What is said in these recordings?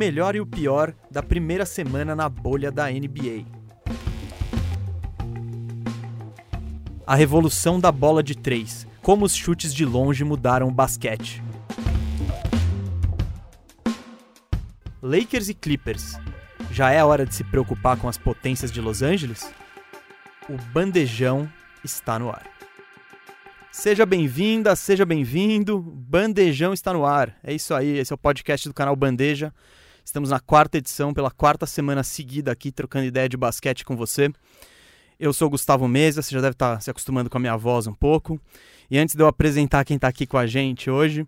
melhor e o pior da primeira semana na bolha da NBA. A revolução da bola de três. Como os chutes de longe mudaram o basquete. Lakers e Clippers. Já é hora de se preocupar com as potências de Los Angeles? O bandejão está no ar. Seja bem-vinda, seja bem-vindo. Bandejão está no ar. É isso aí, esse é o podcast do canal Bandeja. Estamos na quarta edição, pela quarta semana seguida aqui, trocando ideia de basquete com você. Eu sou o Gustavo Mesa, você já deve estar se acostumando com a minha voz um pouco. E antes de eu apresentar quem está aqui com a gente hoje,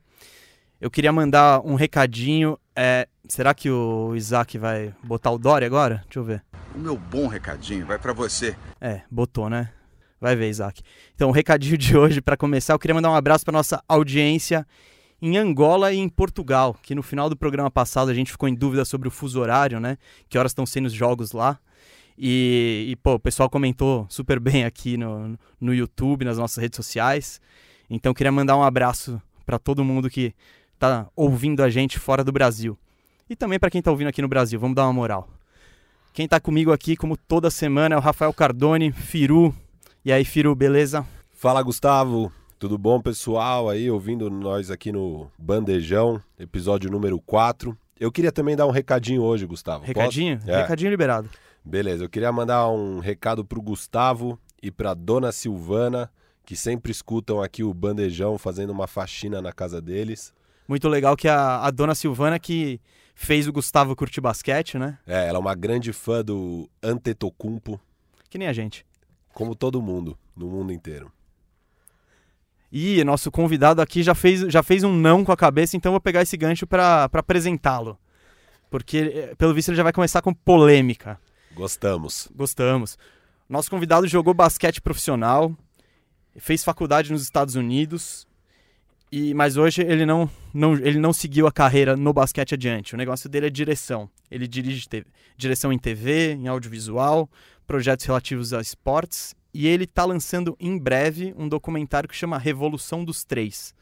eu queria mandar um recadinho. É, será que o Isaac vai botar o Dory agora? Deixa eu ver. O meu bom recadinho vai para você. É, botou, né? Vai ver, Isaac. Então, o recadinho de hoje, para começar, eu queria mandar um abraço para nossa audiência em Angola e em Portugal, que no final do programa passado a gente ficou em dúvida sobre o fuso horário, né? Que horas estão sendo os jogos lá. E, e, pô, o pessoal comentou super bem aqui no, no YouTube, nas nossas redes sociais. Então, queria mandar um abraço para todo mundo que está ouvindo a gente fora do Brasil. E também para quem está ouvindo aqui no Brasil, vamos dar uma moral. Quem está comigo aqui, como toda semana, é o Rafael Cardone, Firu. E aí, Firu, beleza? Fala, Gustavo. Tudo bom, pessoal? Aí, ouvindo nós aqui no Bandejão, episódio número 4. Eu queria também dar um recadinho hoje, Gustavo. Recadinho? É. Recadinho liberado. Beleza, eu queria mandar um recado pro Gustavo e pra dona Silvana, que sempre escutam aqui o Bandejão fazendo uma faxina na casa deles. Muito legal que a, a dona Silvana que fez o Gustavo curtir basquete, né? É, ela é uma grande fã do Antetokounmpo, Que nem a gente. como todo mundo, no mundo inteiro. E nosso convidado aqui já fez, já fez um não com a cabeça, então vou pegar esse gancho para apresentá-lo. Porque, eh, pelo visto, ele já vai começar com polêmica. Gostamos. Gostamos. Nosso convidado jogou basquete profissional, fez faculdade nos Estados Unidos, e mas hoje ele não, não, ele não seguiu a carreira no basquete adiante. O negócio dele é direção. Ele dirige direção em TV, em audiovisual, projetos relativos a esportes, e ele está lançando em breve um documentário que chama Revolução dos Três,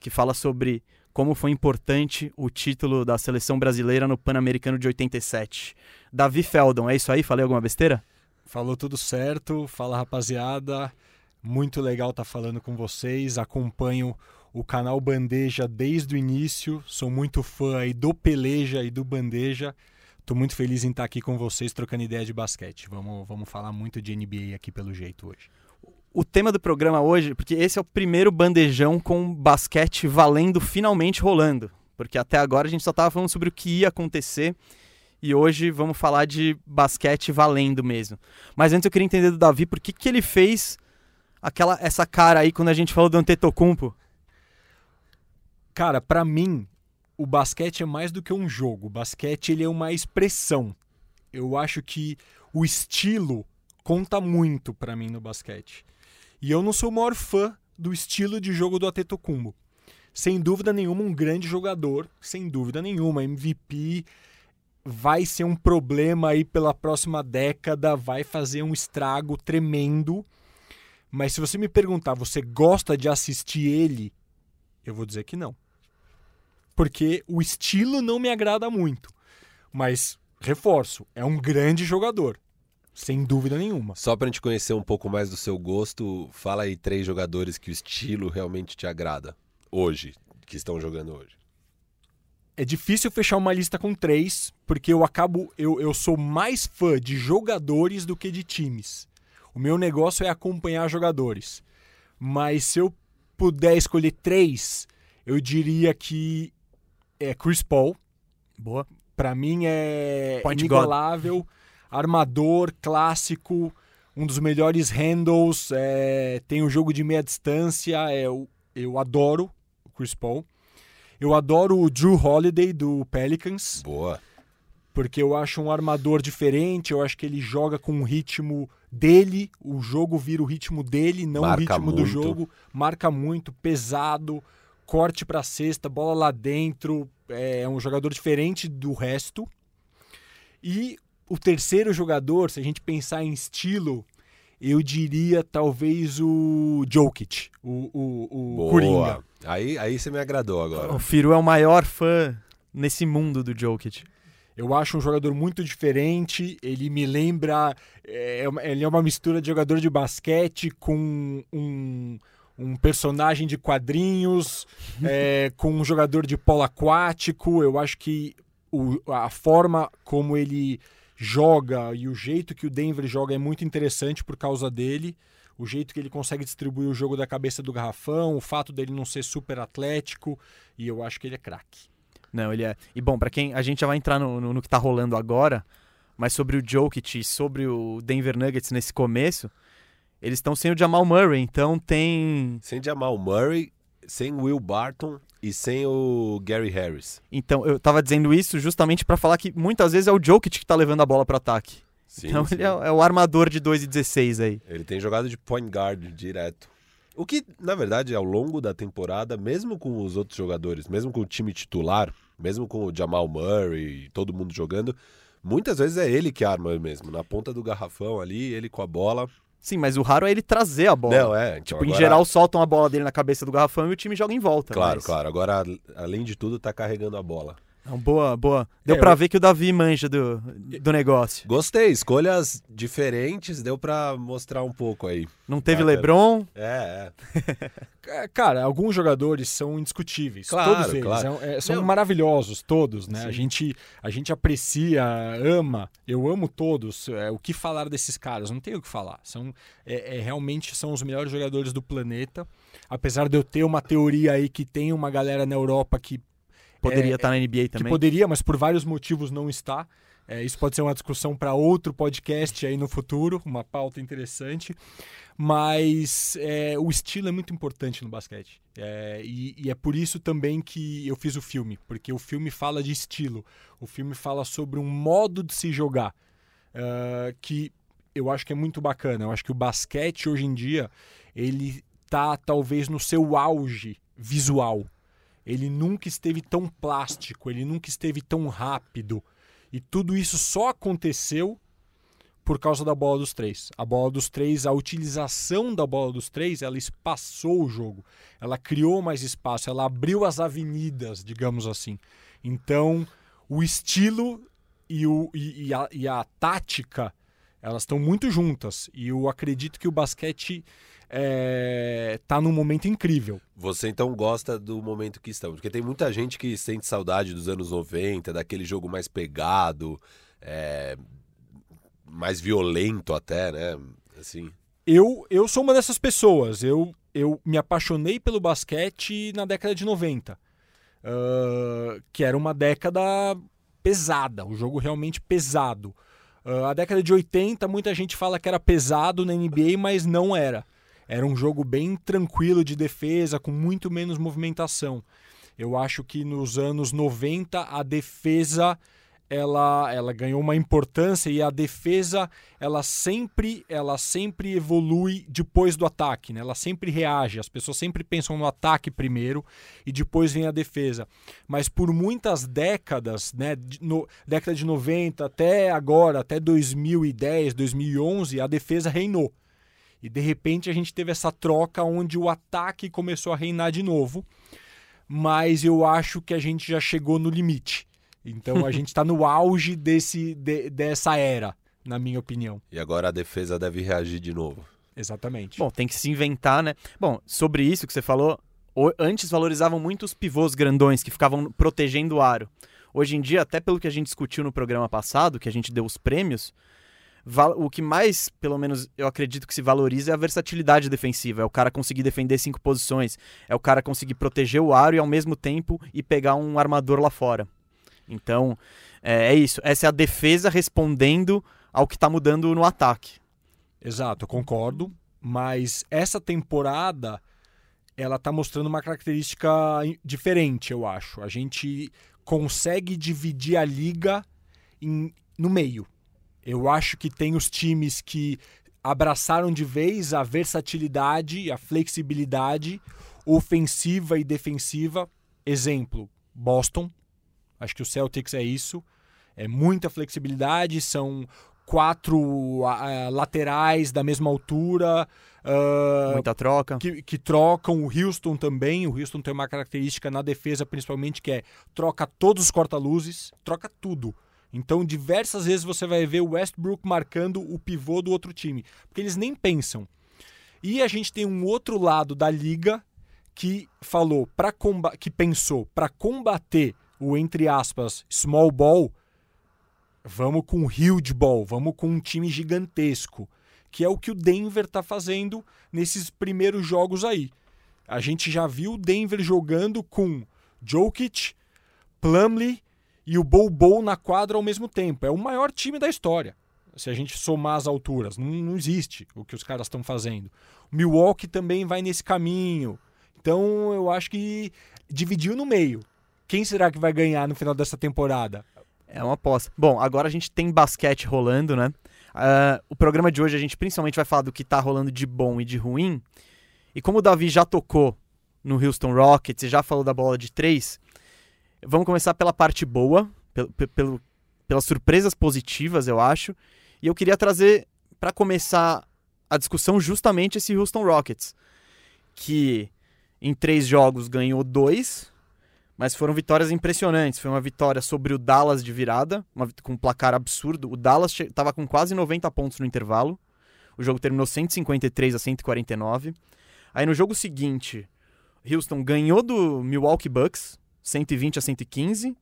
que fala sobre como foi importante o título da seleção brasileira no Pan-Americano de 87. Davi Feldon, é isso aí? Falei alguma besteira? Falou tudo certo. Fala, rapaziada. Muito legal estar falando com vocês. Acompanho o canal Bandeja desde o início. Sou muito fã aí do Peleja e do Bandeja. Tô muito feliz em estar aqui com vocês trocando ideia de basquete. Vamos, vamos falar muito de NBA aqui pelo jeito hoje. o tema do programa hoje, porque esse é o primeiro bandejão com basquete valendo finalmente rolando. Porque até agora a gente só estava falando sobre o que ia acontecer e hoje vamos falar de basquete valendo mesmo. Mas antes eu queria entender do Davi por que, que ele fez aquela essa cara aí quando a gente falou do Antetokounmpo. Cara, pra mim, o basquete é mais do que um jogo. O basquete ele é uma expressão. Eu acho que o estilo conta muito pra mim no basquete. E eu não sou o maior fã do estilo de jogo do Antetokounmpo. Sem dúvida nenhuma, um grande jogador, sem dúvida nenhuma, MVP vai ser um problema aí pela próxima década, vai fazer um estrago tremendo. Mas se você me perguntar, você gosta de assistir ele? Eu vou dizer que não. Porque o estilo não me agrada muito. Mas, reforço, é um grande jogador. Sem dúvida nenhuma. Só pra gente conhecer um pouco mais do seu gosto, fala aí três jogadores que o estilo realmente te agrada hoje, que estão jogando hoje. É difícil fechar uma lista com três, porque eu acabo. Eu, eu sou mais fã de jogadores do que de times. O meu negócio é acompanhar jogadores. Mas se eu puder escolher três, eu diria que é Chris Paul. Boa. Pra mim é Point inigualável, armador, clássico, um dos melhores handles, é, tem o jogo de meia distância, é, eu, eu adoro o Chris Paul. Eu adoro o Drew Holiday do Pelicans, Boa. porque eu acho um armador diferente, eu acho que ele joga com o ritmo dele, o jogo vira o ritmo dele, não Marca o ritmo do muito. jogo, marca muito, pesado, corte pra cesta, bola lá dentro, é um jogador diferente do resto. E o terceiro jogador, se a gente pensar em estilo, eu diria talvez o Jokic, o, o, o Boa. Coringa. Aí, aí você me agradou agora. O Firu é o maior fã nesse mundo do Jokic. Eu acho um jogador muito diferente. Ele me lembra. É, ele é uma mistura de jogador de basquete com um, um personagem de quadrinhos, é, com um jogador de polo aquático. Eu acho que o, a forma como ele joga e o jeito que o Denver joga é muito interessante por causa dele. O jeito que ele consegue distribuir o jogo da cabeça do garrafão, o fato dele não ser super atlético, e eu acho que ele é craque. Não, ele é. E bom, para quem. A gente já vai entrar no, no, no, que tá rolando agora, mas sobre o Jokic e sobre o Denver Nuggets nesse começo, eles estão sem o Jamal Murray, então tem. Sem Jamal Murray, sem Will Barton e sem o Gary Harris. Então, eu tava dizendo isso justamente para falar que muitas vezes é o Jokic que tá levando a bola para ataque. Sim, então sim. ele é, é, o armador de 2 e 16 aí. Ele tem jogado de point guard direto. O que, na verdade, ao longo da temporada, mesmo com os outros jogadores, mesmo com o time titular, mesmo com o Jamal Murray e todo mundo jogando, muitas vezes é ele que arma mesmo, na ponta do garrafão ali, ele com a bola. Sim, mas o raro é ele trazer a bola. Não, é. Então tipo, agora... em geral, soltam a bola dele na cabeça do garrafão e o time joga em volta. Claro, mas... claro. Agora, além de tudo, tá carregando a bola. Não, boa, boa. Deu é, pra eu... ver que o Davi manja do, do negócio. Gostei, escolhas diferentes, deu pra mostrar um pouco aí. Não teve Bacana. Lebron? É, é. Cara, alguns jogadores são indiscutíveis. Claro, todos eles. Claro. É, é são Não. maravilhosos, todos, né? A gente, a gente aprecia, ama. Eu amo todos. É, o que falar desses caras? Não tenho o que falar. São, é, é, realmente são os melhores jogadores do planeta. Apesar de eu ter uma teoria aí que tem uma galera na Europa que Poderia é, estar tá na NBA também. Que poderia, mas por vários motivos não está. É, isso pode ser uma discussão para outro podcast aí no futuro, uma pauta interessante. Mas é, o estilo é muito importante no basquete. É, e, e, é por isso também que eu fiz o filme, porque o filme fala de estilo. O filme fala sobre um modo de se jogar uh, que eu acho que é muito bacana. Eu acho que o basquete hoje em dia ele tá talvez no seu auge visual ele nunca esteve tão plástico, ele nunca esteve tão rápido. E tudo isso só aconteceu por causa da bola dos três. A bola dos três, a utilização da bola dos três, ela espaçou o jogo. Ela criou mais espaço, ela abriu as avenidas, digamos assim. Então, o estilo e, o, e, e, a, e a tática, elas estão muito juntas. E eu acredito que o basquete é, tá num momento incrível. Você então gosta do momento que estamos? Porque tem muita gente que sente saudade dos anos 90, daquele jogo mais pegado, é, mais violento até, né? Assim. Eu, eu sou uma dessas pessoas. Eu, eu me apaixonei pelo basquete na década de 90, uh, que era uma década pesada, um jogo realmente pesado. Uh, a década de 80, muita gente fala que era pesado na NBA, mas não era. Era um jogo bem tranquilo de defesa, com muito menos movimentação. Eu acho que nos anos 90 a defesa ela, ela ganhou uma importância e a defesa ela sempre ela sempre evolui depois do ataque, né? Ela sempre reage. As pessoas sempre pensam no ataque primeiro e depois vem a defesa. Mas por muitas décadas, né, no década de 90 até agora, até 2010, 2011, a defesa reinou. E de repente a gente teve essa troca onde o ataque começou a reinar de novo. Mas eu acho que a gente já chegou no limite. Então a gente está no auge desse, de, dessa era, na minha opinião. E agora a defesa deve reagir de novo. Exatamente. Bom, tem que se inventar, né? Bom, sobre isso que você falou, antes valorizavam muito os pivôs grandões que ficavam protegendo o aro. Hoje em dia, até pelo que a gente discutiu no programa passado, que a gente deu os prêmios, o que mais, pelo menos, eu acredito que se valoriza é a versatilidade defensiva. É o cara conseguir defender cinco posições. É o cara conseguir proteger o aro e ao mesmo tempo ir pegar um armador lá fora. Então, é, é isso. Essa é a defesa respondendo ao que está mudando no ataque. Exato, eu concordo. Mas essa temporada ela está mostrando uma característica diferente, eu acho. A gente consegue dividir a liga em, no meio. Eu acho que tem os times que abraçaram de vez a versatilidade, a flexibilidade ofensiva e defensiva. Exemplo, Boston. Acho que o Celtics é isso. É muita flexibilidade, são quatro uh, laterais da mesma altura. Uh, Muita troca. Que, que, trocam. O Houston também. O Houston tem uma característica na defesa, principalmente, que é troca todos os corta-luzes, troca tudo. Então, diversas vezes você vai ver o Westbrook marcando o pivô do outro time, porque eles nem pensam. E a gente tem um outro lado da liga que falou para que pensou para combater o entre aspas small ball, vamos com huge ball, vamos com um time gigantesco, que é o que o Denver está fazendo nesses primeiros jogos aí. A gente já viu o Denver jogando com Jokic, Plumlee e o Bobo na quadra ao mesmo tempo. É o maior time da história. Se a gente somar as alturas, não, não existe o que os caras estão fazendo. O Milwaukee também vai nesse caminho. Então eu acho que dividiu no meio. Quem será que vai ganhar no final dessa temporada? É uma aposta. Bom, agora a gente tem basquete rolando, né? Uh, o programa de hoje a gente principalmente vai falar do que está rolando de bom e de ruim. E como o Davi já tocou no Houston Rockets e já falou da bola de três, vamos começar pela parte boa, pelo, pelo, pelas surpresas positivas, eu acho. E eu queria trazer para começar a discussão justamente esse Houston Rockets, que em três jogos ganhou dois, mas foram vitórias impressionantes. Foi uma vitória sobre o Dallas de virada, uma, com um placar absurdo. O Dallas estava com quase 90 pontos no intervalo. O jogo terminou 153 a 149. Aí no jogo seguinte, Houston ganhou do Milwaukee Bucks, 120 a 115,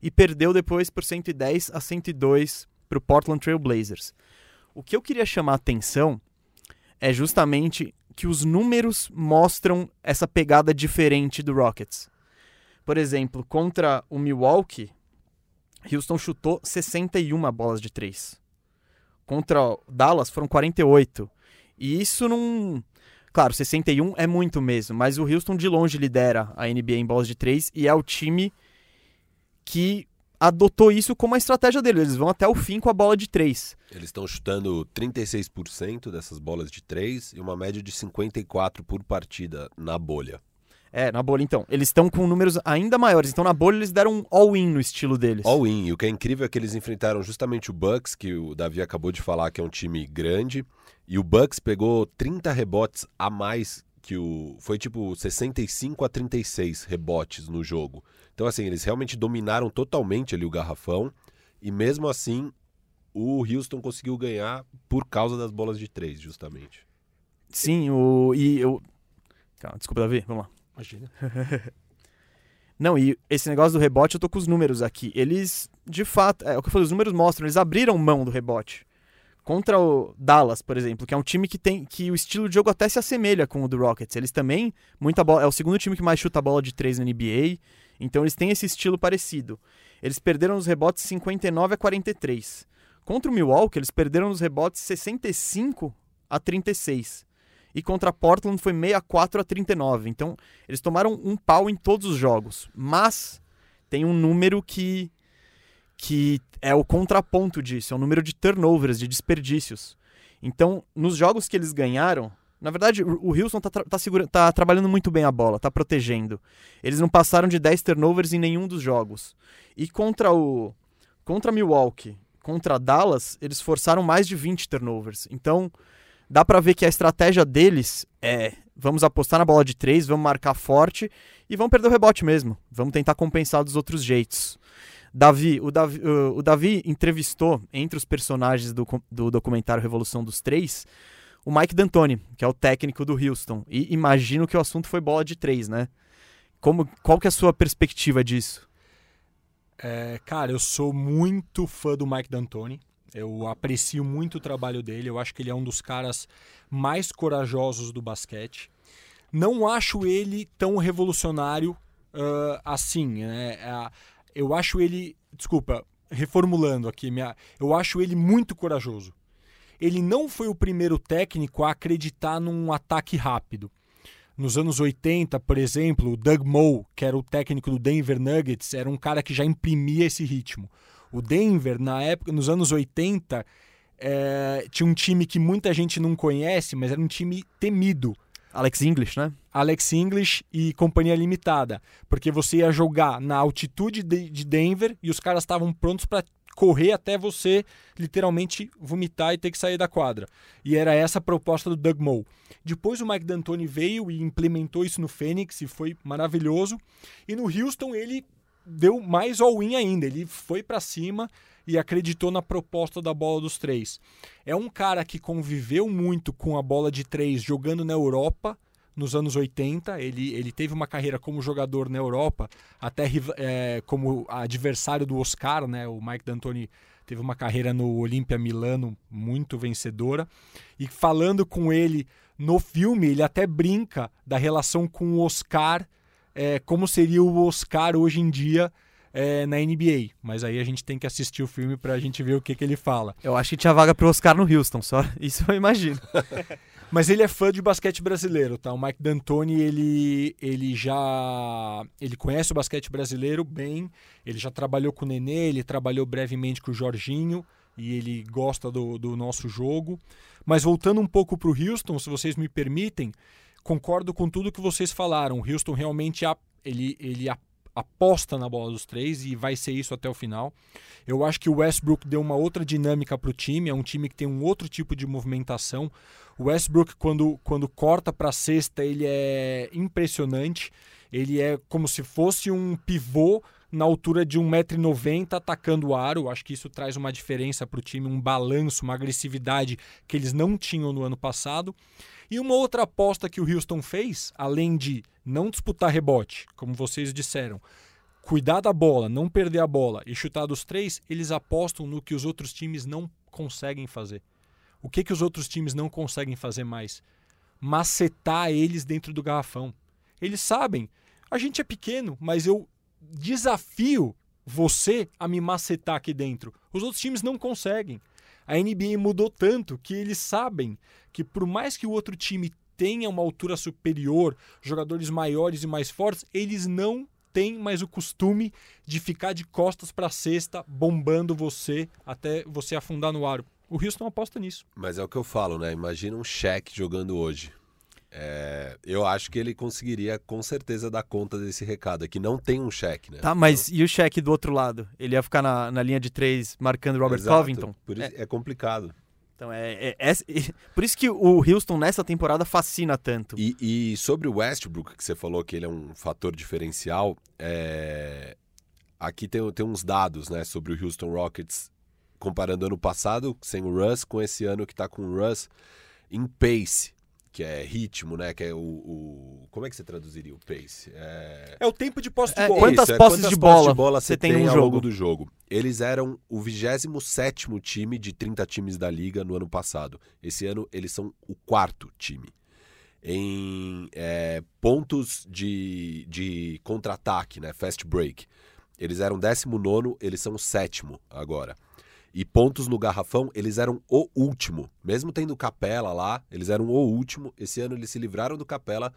e perdeu depois por 110 a 102 para o Portland Trail Blazers. O que eu queria chamar a atenção é justamente que os números mostram essa pegada diferente do Rockets. Por exemplo, contra o Milwaukee, Houston chutou 61 bolas de 3. Contra o Dallas foram 48. E isso não. Claro, 61 é muito mesmo, mas o Houston de longe lidera a NBA em bolas de 3 e é o time que adotou isso como a estratégia deles. Eles vão até o fim com a bola de 3. Eles estão chutando 36% dessas bolas de 3 e uma média de 54 por partida na bolha. É, na bolha então. Eles estão com números ainda maiores. Então na bolha eles deram um all-in no estilo deles. All-in. E o que é incrível é que eles enfrentaram justamente o Bucks, que o Davi acabou de falar que é um time grande. E o Bucks pegou 30 rebotes a mais que o. Foi tipo 65 a 36 rebotes no jogo. Então, assim, eles realmente dominaram totalmente ali o garrafão. E mesmo assim, o Houston conseguiu ganhar por causa das bolas de três, justamente. Sim, o. E eu. Calma, desculpa, Davi, vamos lá. Imagina. Não, e esse negócio do rebote, eu tô com os números aqui. Eles, de fato, é o que eu falei, os números mostram, eles abriram mão do rebote. Contra o Dallas, por exemplo, que é um time que tem que o estilo de jogo até se assemelha com o do Rockets. Eles também, muita bola, é o segundo time que mais chuta a bola de três na NBA. Então eles têm esse estilo parecido. Eles perderam os rebotes 59 a 43. Contra o Milwaukee, eles perderam os rebotes 65 a 36. E contra Portland foi 64 a 39. Então, eles tomaram um pau em todos os jogos. Mas tem um número que que é o contraponto disso, é o número de turnovers, de desperdícios. Então, nos jogos que eles ganharam, na verdade, o Houston tá, tá, tá trabalhando muito bem a bola, tá protegendo. Eles não passaram de 10 turnovers em nenhum dos jogos. E contra o contra Milwaukee, contra Dallas, eles forçaram mais de 20 turnovers. Então, dá para ver que a estratégia deles é vamos apostar na bola de três, vamos marcar forte e vamos perder o rebote mesmo. Vamos tentar compensar dos outros jeitos. Davi, o Davi, o Davi entrevistou entre os personagens do, do documentário Revolução dos Três o Mike D'Antoni, que é o técnico do Houston. E imagino que o assunto foi bola de três, né? Como, qual que é a sua perspectiva disso? É, cara, eu sou muito fã do Mike D'Antoni. Eu aprecio muito o trabalho dele. Eu acho que ele é um dos caras mais corajosos do basquete. Não acho ele tão revolucionário uh, assim. Né? É, eu acho ele. Desculpa, reformulando aqui. Minha, eu acho ele muito corajoso ele não foi o primeiro técnico a acreditar num ataque rápido. Nos anos 80, por exemplo, o Doug Moe, que era o técnico do Denver Nuggets, era um cara que já imprimia esse ritmo. O Denver, na época, nos anos 80, é, tinha um time que muita gente não conhece, mas era um time temido. Alex English, né? Alex English e companhia limitada. Porque você ia jogar na altitude de Denver e os caras estavam prontos para correr até você literalmente vomitar e ter que sair da quadra. E era essa a proposta do Doug Moe. Depois o Mike D'Antoni veio e implementou isso no Phoenix e foi maravilhoso. E no Houston ele deu mais all-in ainda. Ele foi para cima e acreditou na proposta da bola dos três. É um cara que conviveu muito com a bola de três jogando na Europa nos anos 80. Ele, ele teve uma carreira como jogador na Europa, até é, como adversário do Oscar, né? O Mike D'Antoni teve uma carreira no Olimpia Milano muito vencedora. E falando com ele no filme, ele até brinca da relação com o Oscar, é, como seria o Oscar hoje em dia é, na NBA. Mas aí a gente tem que assistir o filme para a gente ver o que, que ele fala. Eu acho que tinha vaga pro Oscar no Houston, só isso eu imagino. Mas ele é fã de basquete brasileiro, tá? O Mike D'Antoni, ele, ele já ele conhece o basquete brasileiro bem, ele já trabalhou com o Nenê, ele trabalhou brevemente com o Jorginho e ele gosta do, do nosso jogo. Mas voltando um pouco para o Houston, se vocês me permitem, concordo com tudo que vocês falaram. O Houston realmente ele, ele aposta na bola dos três e vai ser isso até o final. Eu acho que o Westbrook deu uma outra dinâmica para o time, é um time que tem um outro tipo de movimentação. O Westbrook, quando, quando corta para a cesta, ele é impressionante. Ele é como se fosse um pivô na altura de 1,90m atacando o aro. Acho que isso traz uma diferença para o time, um balanço, uma agressividade que eles não tinham no ano passado. E uma outra aposta que o Houston fez, além de não disputar rebote, como vocês disseram, cuidar da bola, não perder a bola e chutar dos três, eles apostam no que os outros times não conseguem fazer. O que, que os outros times não conseguem fazer mais? Macetar eles dentro do garrafão. Eles sabem, a gente é pequeno, mas eu desafio você a me macetar aqui dentro. Os outros times não conseguem. A NBA mudou tanto que eles sabem que por mais que o outro time tenha uma altura superior, jogadores maiores e mais fortes, eles não têm mais o costume de ficar de costas para a cesta, bombando você até você afundar no aro. O Houston aposta nisso. Mas é o que eu falo, né? Imagina um cheque jogando hoje. É, eu acho que ele conseguiria com certeza dar conta desse recado. Aqui não tem um cheque, né? Tá, mas então... e o cheque do outro lado? Ele ia ficar na, na linha de três marcando Robert Exato. Covington? Por isso, é. é complicado. Então é, é, é, por isso que o Houston nessa temporada fascina tanto. E, e, sobre o Westbrook, que você falou que ele é um fator diferencial, é... aqui tem, tem uns dados né, sobre o Houston Rockets, comparando ano passado sem o Russ com esse ano que está com o Russ em pace que é ritmo, né? Que é o, o, Como é que você traduziria o pace? É, é o tempo de posse de é, bola. quantas Isso, é posses quantas de bola, de bola você tem, tem ao jogo? longo do jogo? Eles eram o 27 time de 30 times da liga no ano passado. Esse ano eles são o quarto time. Em é, pontos de, de contra-ataque, né? Fast break. Eles eram 19, eles são o sétimo agora. E pontos no garrafão, eles eram o último. Mesmo tendo Capela lá, eles eram o último. Esse ano eles se livraram do Capela.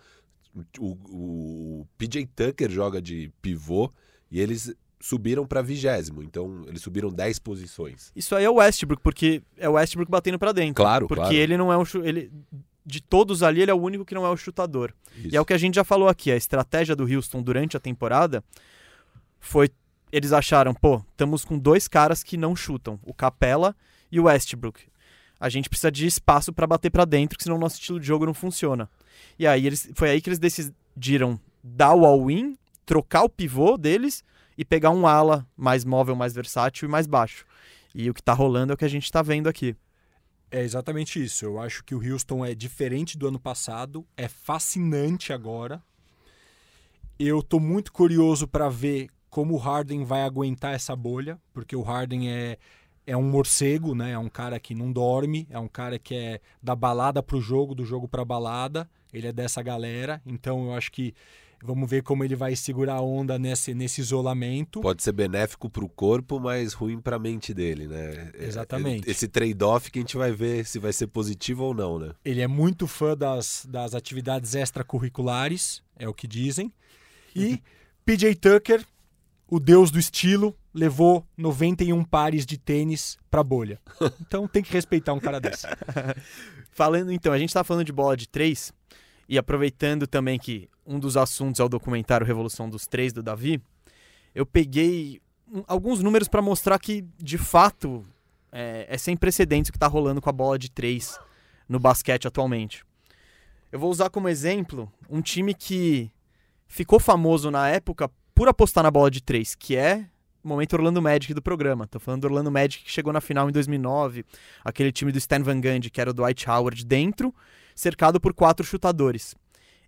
O, o PJ Tucker joga de pivô e eles subiram para vigésimo. Então eles subiram 10 posições. Isso aí é o Westbrook, porque é o Westbrook batendo para dentro. Claro, Porque claro. ele não é um. Ele, de todos ali, ele é o único que não é o chutador. Isso. E é o que a gente já falou aqui. A estratégia do Houston durante a temporada foi eles acharam, pô, estamos com dois caras que não chutam, o Capela e o Westbrook. A gente precisa de espaço para bater para dentro, senão o nosso estilo de jogo não funciona. E aí eles, foi aí que eles decidiram dar o all-in, trocar o pivô deles e pegar um ala mais móvel, mais versátil e mais baixo. E o que está rolando é o que a gente está vendo aqui. É exatamente isso. Eu acho que o Houston é diferente do ano passado, é fascinante agora. Eu estou muito curioso para ver como o Harden vai aguentar essa bolha, porque o Harden é, é um morcego, né? É um cara que não dorme, é um cara que é da balada pro jogo, do jogo pra balada. Ele é dessa galera, então eu acho que vamos ver como ele vai segurar a onda nesse, nesse isolamento. Pode ser benéfico para o corpo, mas ruim para a mente dele, né? Exatamente. Esse trade-off que a gente vai ver se vai ser positivo ou não, né? Ele é muito fã das, das atividades extracurriculares, é o que dizem. E PJ Tucker o deus do estilo levou 91 pares de tênis pra bolha. Então tem que respeitar um cara desse. falando então, a gente tá falando de bola de três e aproveitando também que um dos assuntos é o documentário Revolução dos Três do Davi, eu peguei alguns números para mostrar que de fato é, é sem precedentes o que tá rolando com a bola de três no basquete atualmente. Eu vou usar como exemplo um time que ficou famoso na época por apostar na bola de três, que é momento Orlando Magic do programa. Tô falando do Orlando Magic que chegou na final em 2009, aquele time do Stan Van Gundy, que era o Dwight Howard dentro, cercado por quatro chutadores.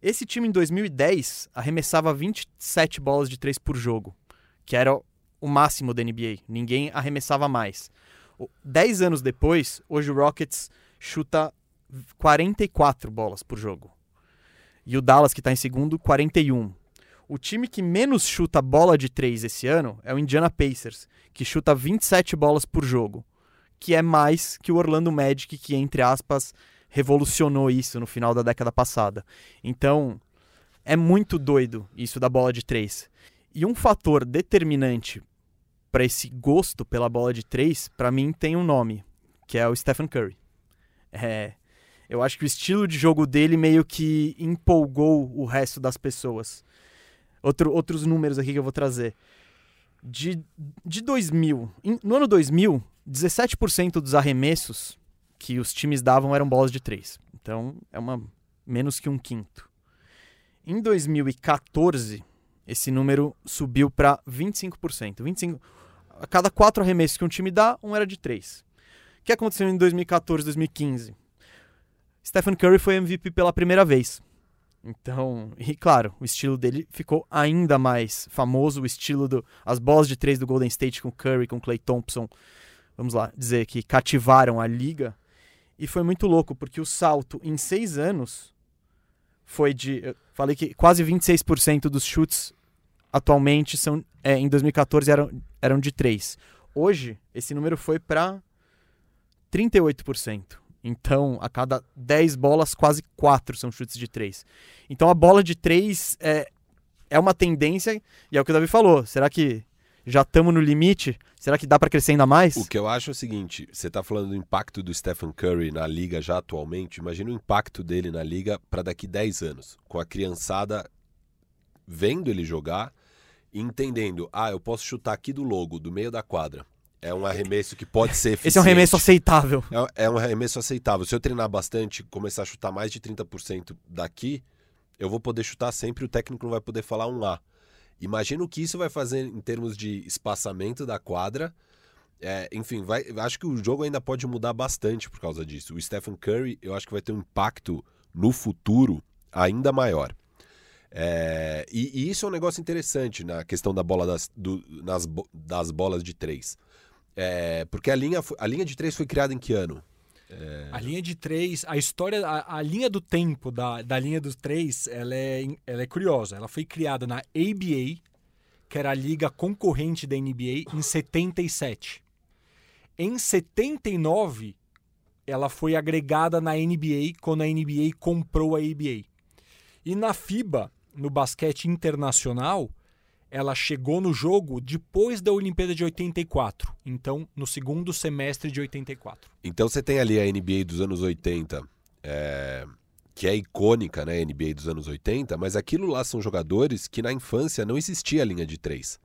Esse time em 2010 arremessava 27 bolas de três por jogo, que era o máximo da NBA. Ninguém arremessava mais. Dez anos depois, hoje o Rockets chuta 44 bolas por jogo. E o Dallas, que está em segundo, 41. O time que menos chuta bola de três esse ano é o Indiana Pacers, que chuta 27 bolas por jogo, que é mais que o Orlando Magic, que, entre aspas, revolucionou isso no final da década passada. Então, é muito doido isso da bola de três. E um fator determinante para esse gosto pela bola de três, para mim, tem um nome, que é o Stephen Curry. É, eu acho que o estilo de jogo dele meio que empolgou o resto das pessoas. Outro, outros números aqui que eu vou trazer. De, de 2000, no ano 2000, 17% dos arremessos que os times davam eram bolas de três. Então, é uma menos que um quinto. Em 2014, esse número subiu para 25%. 25. A cada quatro arremessos que um time dá, um era de três. O que aconteceu em 2014, 2015? Stephen Curry foi MVP pela primeira vez. Então, e claro, o estilo dele ficou ainda mais famoso, o estilo do as bolas de três do Golden State com Curry, com Clay Thompson, vamos lá dizer que cativaram a liga. E foi muito louco, porque o salto em seis anos foi de. Eu falei que quase 26% dos chutes atualmente são. É, em 2014 eram, eram de três. Hoje, esse número foi para 38%. Então, a cada 10 bolas, quase 4 são chutes de 3. Então, a bola de 3 é, é uma tendência, e é o que o Davi falou. Será que já estamos no limite? Será que dá para crescer ainda mais? O que eu acho é o seguinte: você está falando do impacto do Stephen Curry na liga já atualmente. Imagina o impacto dele na liga para daqui 10 anos, com a criançada vendo ele jogar e entendendo: ah, eu posso chutar aqui do logo, do meio da quadra. É um arremesso que pode ser eficiente. Esse é um arremesso aceitável. É, é um arremesso aceitável. Se eu treinar bastante, começar a chutar mais de 30% daqui, eu vou poder chutar sempre, o técnico não vai poder falar um A. Imagina o que isso vai fazer em termos de espaçamento da quadra. É, enfim, vai, acho que o jogo ainda pode mudar bastante por causa disso. O Stephen Curry, eu acho que vai ter um impacto no futuro ainda maior. É, e, e, isso é um negócio interessante na questão da bola das, do, nas, das bolas de três. É, porque a linha, a linha de três foi criada em que ano? É... A linha de três, a história, a, a, linha do tempo da, da linha dos três, ela é, ela é curiosa. Ela foi criada na ABA, que era a liga concorrente da NBA, em 77. Em 79, ela foi agregada na NBA quando a NBA comprou a ABA. E na FIBA, no basquete internacional, ela chegou no jogo depois da Olimpíada de 84, então no segundo semestre de 84. Então você tem ali a NBA dos anos 80, é, que é icônica, né, NBA dos anos 80, mas aquilo lá são jogadores que na infância não existia a linha de três.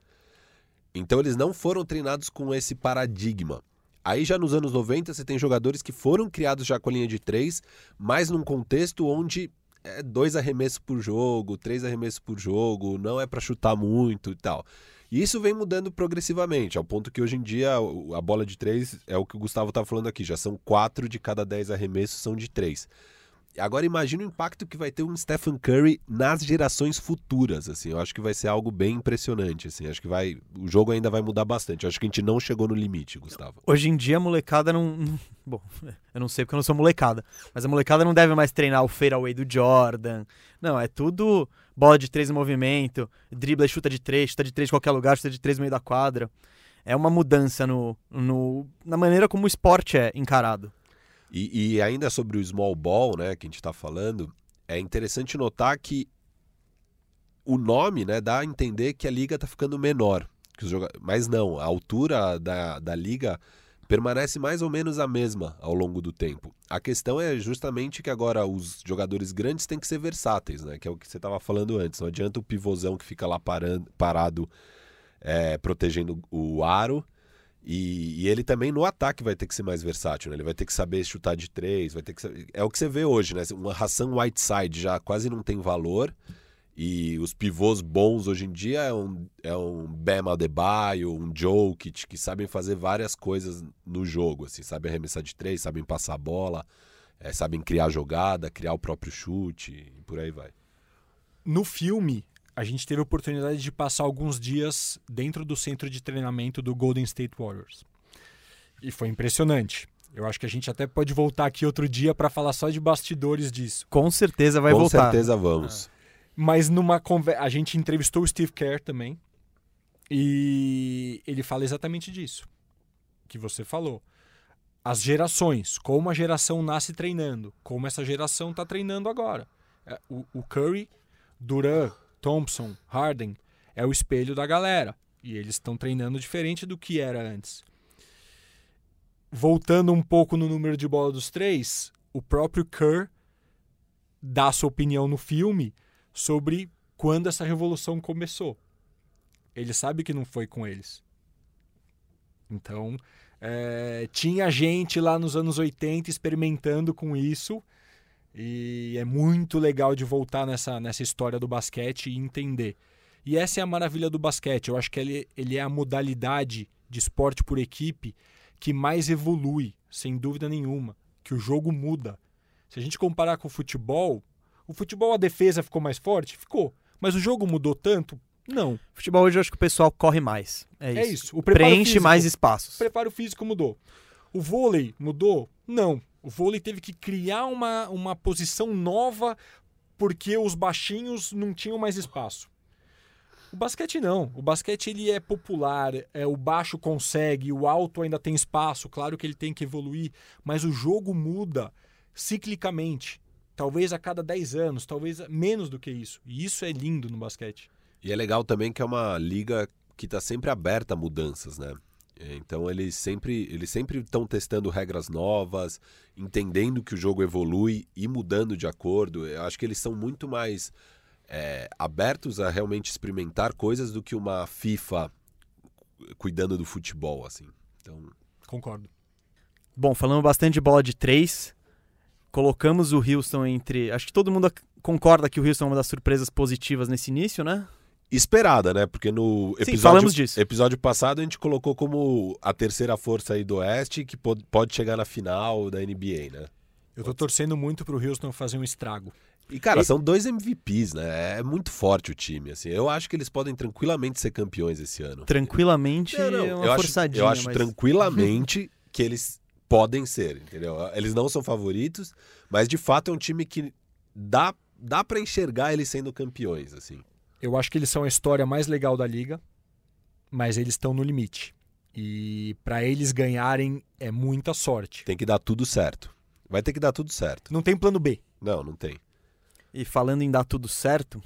Então eles não foram treinados com esse paradigma. Aí já nos anos 90 você tem jogadores que foram criados já com a linha de três, mas num contexto onde é dois arremessos por jogo, três arremessos por jogo, não é para chutar muito e tal. E isso vem mudando progressivamente, ao ponto que hoje em dia a bola de três é o que o Gustavo estava falando aqui, já são quatro de cada dez arremessos são de três. Agora imagine o impacto que vai ter um Stephen Curry nas gerações futuras, assim. Eu acho que vai ser algo bem impressionante, assim. Acho que vai, o jogo ainda vai mudar bastante. Eu acho que a gente não chegou no limite, Gustavo. Hoje em dia a molecada não, bom, eu não sei porque eu não sou molecada, mas a molecada não deve mais treinar o fadeaway do Jordan. Não, é tudo bola de três no movimento, dribla chuta de três, chuta de três em qualquer lugar, chuta de três no meio da quadra. É uma mudança no, no na maneira como o esporte é encarado. E, e ainda sobre o small ball, né, que a gente está falando, é interessante notar que o nome né, dá a entender que a liga está ficando menor. Que os. Mas não, a altura da, da liga permanece mais ou menos a mesma ao longo do tempo. A questão é justamente que agora os jogadores grandes têm que ser versáteis, né? Que é o que você estava falando antes. Não adianta o pivôzão que fica lá parando, parado é, protegendo o aro e, e, ele também no ataque vai ter que ser mais versátil, né? Ele vai ter que saber chutar de três, vai ter que saber... É o que você vê hoje, né? Uma ração Whiteside já quase não tem valor E os pivôs bons hoje em dia é um, é um Bam Adebayo, um Jokic, que sabem fazer várias coisas no jogo, assim, sabem arremessar de três, sabem passar a bola, é, sabem criar jogada, criar o próprio chute e por aí vai. No filme, a gente teve a oportunidade de passar alguns dias dentro do centro de treinamento do Golden State Warriors. E foi impressionante. Eu acho que a gente até pode voltar aqui outro dia para falar só de bastidores disso. Com certeza vai Com voltar. certeza vamos. Mas numa conversa. A gente entrevistou o Steve Kerr também. E ele fala exatamente disso. Que você falou. As gerações, como a geração nasce treinando, como essa geração está treinando agora. É, O, o Curry, Duran, Thompson, Harden é o espelho da galera. E eles estão treinando diferente do que era antes. Voltando um pouco no número de bola dos três, o próprio Kerr dá sua opinião no filme sobre quando essa revolução começou. Ele sabe que não foi com eles. Então, é, tinha gente lá nos anos 80 experimentando com isso. E é muito legal de voltar nessa, nessa história do basquete e entender. E essa é a maravilha do basquete. Eu acho que ele, ele é a modalidade de esporte por equipe que mais evolui, sem dúvida nenhuma. Que o jogo muda. Se a gente comparar com o futebol, o futebol a defesa ficou mais forte? Ficou. Mas o jogo mudou tanto? Não. Futebol hoje eu acho que o pessoal corre mais. É isso. É isso. O Preenche físico- mais espaços. O preparo físico mudou. O vôlei mudou? Não. O vôlei teve que criar uma, uma posição nova porque os baixinhos não tinham mais espaço. O basquete não. O basquete ele é popular, é, o baixo consegue, o alto ainda tem espaço. Claro que ele tem que evoluir, mas o jogo muda ciclicamente. Talvez a cada 10 anos, talvez menos do que isso. E isso é lindo no basquete. E é legal também que é uma liga que está sempre aberta a mudanças, né? Então eles sempre eles sempre estão testando regras novas, entendendo que o jogo evolui e mudando de acordo. Eu acho que eles são muito mais é, abertos a realmente experimentar coisas do que uma FIFA cuidando do futebol, assim. Então Concordo. Bom, falamos bastante de bola de três. Colocamos o Houston entre. Acho que todo mundo concorda que o Houston é uma das surpresas positivas nesse início, né? Esperada, né? Porque no Sim, episódio, falamos disso. episódio passado a gente colocou como a terceira força aí do Oeste que pod- pode chegar na final da NBA, né? Eu tô torcendo muito pro Houston fazer um estrago. E, cara, E- são dois MVPs, né? É muito forte o time, assim. Eu acho que eles podem tranquilamente ser campeões esse ano. Tranquilamente Não, não, é uma eu acho, forçadinha. eu acho mas... tranquilamente que eles podem ser, entendeu? Eles não são favoritos, mas de fato é um time que dá, dá para enxergar eles sendo campeões, assim. Eu acho que eles são a história mais legal da liga, mas eles estão no limite. E para eles ganharem é muita sorte. Tem que dar tudo certo. Vai ter que dar tudo certo. Não tem plano B. Não, não tem. E falando em dar tudo certo,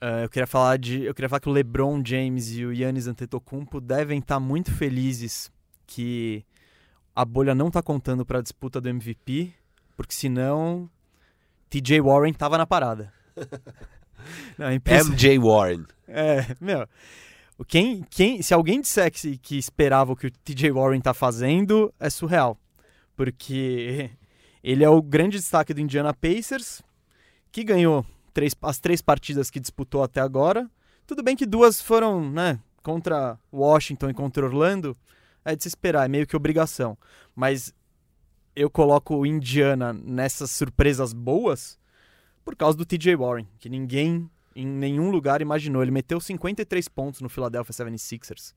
eh, eu queria falar de, eu queria falar que o LeBron James e o Giannis Antetokounmpo devem estar muito felizes que a bolha não tá contando para a disputa do MVP, porque senão TJ Warren tava na parada. Não, é. MJ Warren. É, meu. Quem, quem, se alguém disser que, que esperava o que o TJ Warren tá fazendo, é surreal. Porque ele é o grande destaque do Indiana Pacers, que ganhou três, as três partidas que disputou até agora. Tudo bem que duas foram, né, contra Washington e contra Orlando. É de se esperar, é meio que obrigação. Mas eu coloco o Indiana nessas surpresas boas por causa do TJ Warren, que ninguém em nenhum lugar imaginou. Ele meteu 53 pontos no Philadelphia 76ers.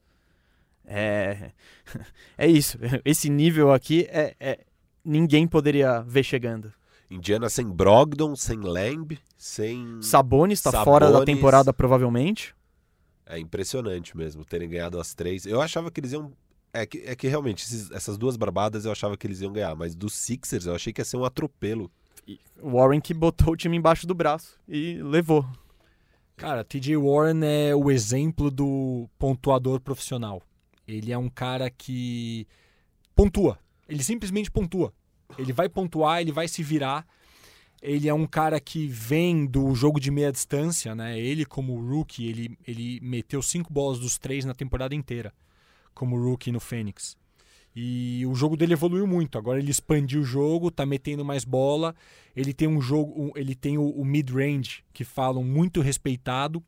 É, é isso. Esse nível aqui é, é- ninguém poderia ver chegando. Indiana sem Brogdon, sem Lamb, sem. Sabonis está fora da temporada provavelmente. É impressionante mesmo terem ganhado as três. Eu achava que eles iam. É que, é que realmente, esses- essas duas barbadas eu achava que eles iam ganhar, mas dos Sixers eu achei que ia ser um atropelo. Warren que botou o time embaixo do braço e levou. Cara, TJ Warren é o exemplo do pontuador profissional. Ele é um cara que pontua. Ele simplesmente pontua. Ele vai pontuar, ele vai se virar. Ele é um cara que vem do jogo de meia distância, né? Ele, como rookie, ele, ele meteu cinco bolas dos três na temporada inteira, como rookie no Fênix. E o jogo dele evoluiu muito. Agora ele expandiu o jogo, tá metendo mais bola. Ele tem um jogo, um, ele tem o, o mid-range, que falam muito respeitado.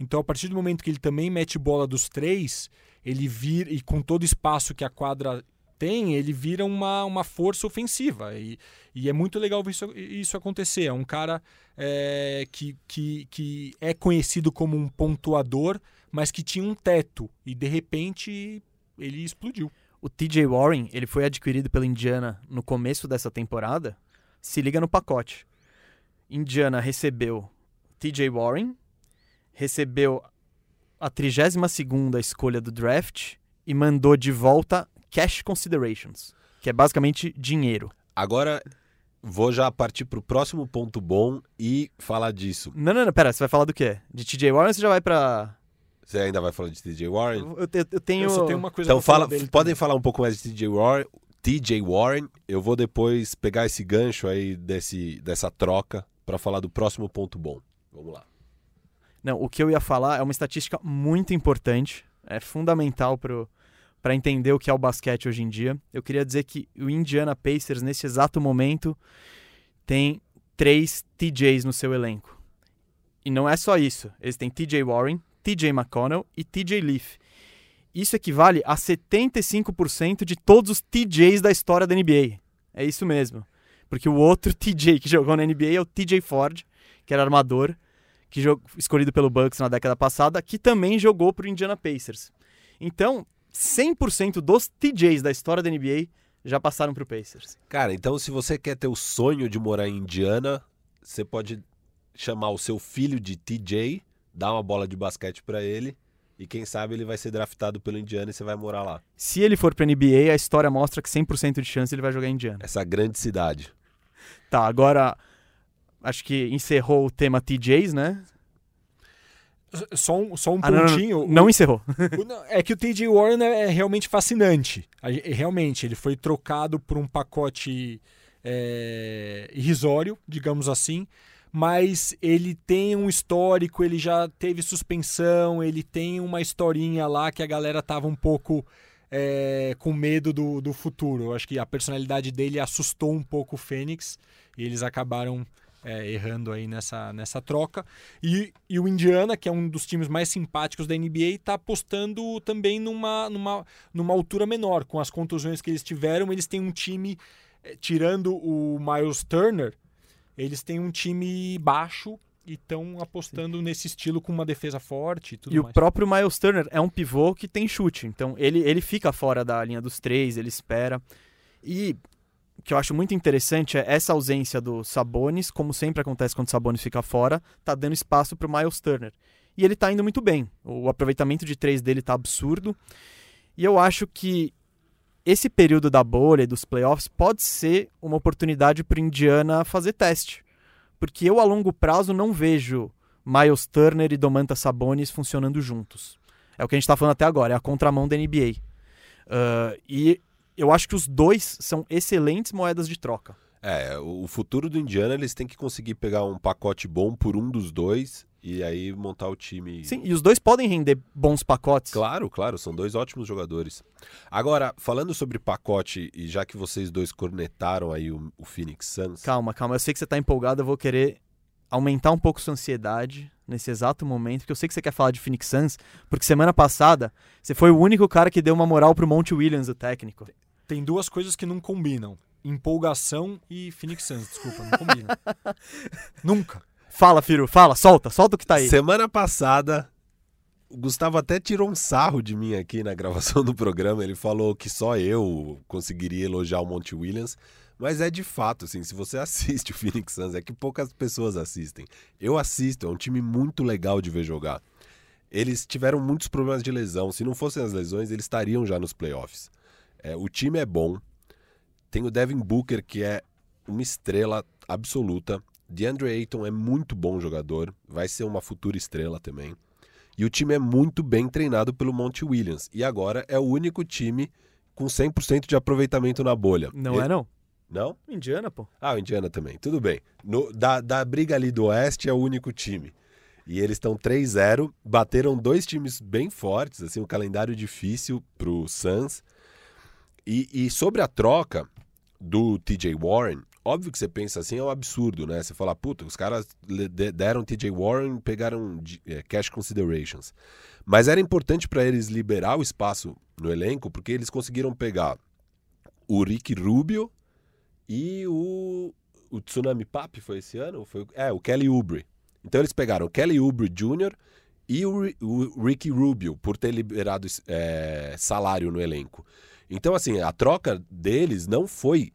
Então, a partir do momento que ele também mete bola dos três, ele vira, e com todo espaço que a quadra tem, ele vira uma, uma força ofensiva. E, e é muito legal ver isso, isso acontecer. É um cara é, que, que, que é conhecido como um pontuador, mas que tinha um teto. E de repente ele explodiu. O TJ Warren, ele foi adquirido pela Indiana no começo dessa temporada. Se liga no pacote. Indiana recebeu TJ Warren, recebeu a 32ª escolha do draft e mandou de volta cash considerations, que é basicamente dinheiro. Agora vou já partir pro próximo ponto bom e falar disso. Não, não, não, pera, você vai falar do quê? De TJ Warren ou você já vai pra. Você ainda vai falar de TJ Warren? Eu, eu- eu tenho. Eu só tenho uma coisa Então falar fala, dele podem também. falar um pouco mais de TJ Warren. TJ Warren, eu vou depois pegar esse gancho aí desse, dessa troca para falar do próximo ponto bom. Vamos lá. Não, o que eu ia falar é uma estatística muito importante, é fundamental para entender o que é o basquete hoje em dia. Eu queria dizer que o Indiana Pacers, nesse exato momento, tem três TJs no seu elenco. E não é só isso. Eles têm TJ Warren, TJ McConnell e TJ Leaf. Isso equivale a 75% de todos os TJs da história da NBA. É isso mesmo. Porque o outro TJ que jogou na NBA é o TJ Ford, que era armador, que escolhido pelo Bucks na década passada, que também jogou para o Indiana Pacers. Então, 100% dos TJs da história da NBA já passaram para o Pacers. Cara, então se você quer ter o sonho de morar em Indiana, você pode chamar o seu filho de TJ, dar uma bola de basquete para ele e quem sabe ele vai ser draftado pelo Indiana e você vai morar lá. Se ele for para a NBA, a história mostra que 100% de chance ele vai jogar em Indiana. Essa grande cidade. Tá, agora acho que encerrou o tema TJs, né? Só um, só um Ah, não, não, pontinho. não, não encerrou. O- não, É que o TJ Warren é é realmente fascinante. Realmente, ele foi trocado por um pacote é, irrisório, digamos assim, mas ele tem um histórico, ele já teve suspensão, ele tem uma historinha lá que a galera tava um pouco é, com medo do, do futuro. Eu acho que a personalidade dele assustou um pouco o Fênix e eles acabaram é, errando aí nessa, nessa troca. E, e o Indiana, que é um dos times mais simpáticos da NBA, está apostando também numa, numa, numa altura menor. Com as contusões que eles tiveram, eles têm um time, eh, tirando o Miles Turner, eles têm um time baixo e estão apostando nesse estilo com uma defesa forte e tudo E o mais. próprio Miles Turner é um pivô que tem chute. Então ele, ele fica fora da linha dos três, ele espera. E o que eu acho muito interessante é essa ausência do Sabonis, como sempre acontece quando o Sabonis fica fora, tá dando espaço pro Miles Turner. E ele tá indo muito bem. O aproveitamento de três dele tá absurdo. E eu acho que esse período da bolha e dos playoffs pode ser uma oportunidade para Indiana fazer teste. Porque eu, a longo prazo, não vejo Miles Turner e Domantas Sabonis funcionando juntos. É o que a gente está falando até agora, é a contramão da NBA. Ah, e eu acho que os dois são excelentes moedas de troca. É, o futuro do Indiana eles têm que conseguir pegar um pacote bom por um dos dois e aí montar o time. Sim, e os dois podem render bons pacotes. Claro, claro, são dois ótimos jogadores. Agora, falando sobre pacote, e já que vocês dois cornetaram aí o, o Phoenix Suns, Calma, calma. Eu sei que você tá empolgado, eu vou querer aumentar um pouco sua ansiedade nesse exato momento, porque eu sei que você quer falar de Phoenix Suns, porque semana passada você foi o único cara que deu uma moral pro Monte Williams, o técnico. Tem duas coisas que não combinam. Empolgação e Phoenix Suns, desculpa, não combinam. Nunca. Fala, Firo, fala, solta, solta o que tá aí. semana passada, o Gustavo até tirou um sarro de mim aqui na gravação do programa. Ele falou que só eu conseguiria elogiar o Monte Williams. Mas é de fato, assim, se você assiste o Phoenix Suns, é que poucas pessoas assistem. Eu assisto, é um time muito legal de ver jogar. Eles tiveram muitos problemas de lesão. Se não fossem as lesões, eles estariam já nos playoffs. É, o time é bom. Tem o Devin Booker, que é uma estrela absoluta. DeAndre Ayton é muito bom jogador, vai ser uma futura estrela também. E o time é muito bem treinado pelo Monte Williams. E agora é o único time com 100% de aproveitamento na bolha. Não é não? Não? Indiana, pô. Ah, o Indiana também. Tudo bem. No- da, da briga ali do Oeste é o único time. E eles estão 3-0, bateram dois times bem fortes, assim, um calendário difícil pro Suns. E, e sobre a troca do TJ Warren, óbvio que você pensa assim, é um absurdo, né? Você fala, puta, os caras deram TJ Warren pegaram é, cash considerations. Mas era importante para eles liberar o espaço no elenco, porque eles conseguiram pegar o Rick Rubio e o, o Tsunami Pap, foi esse ano? Foi, é, o Kelly Oubre. Então eles pegaram o Kelly Oubre Jr. e o, o Ricky Rubio, por ter liberado é, salário no elenco. Então, assim, a troca deles não foi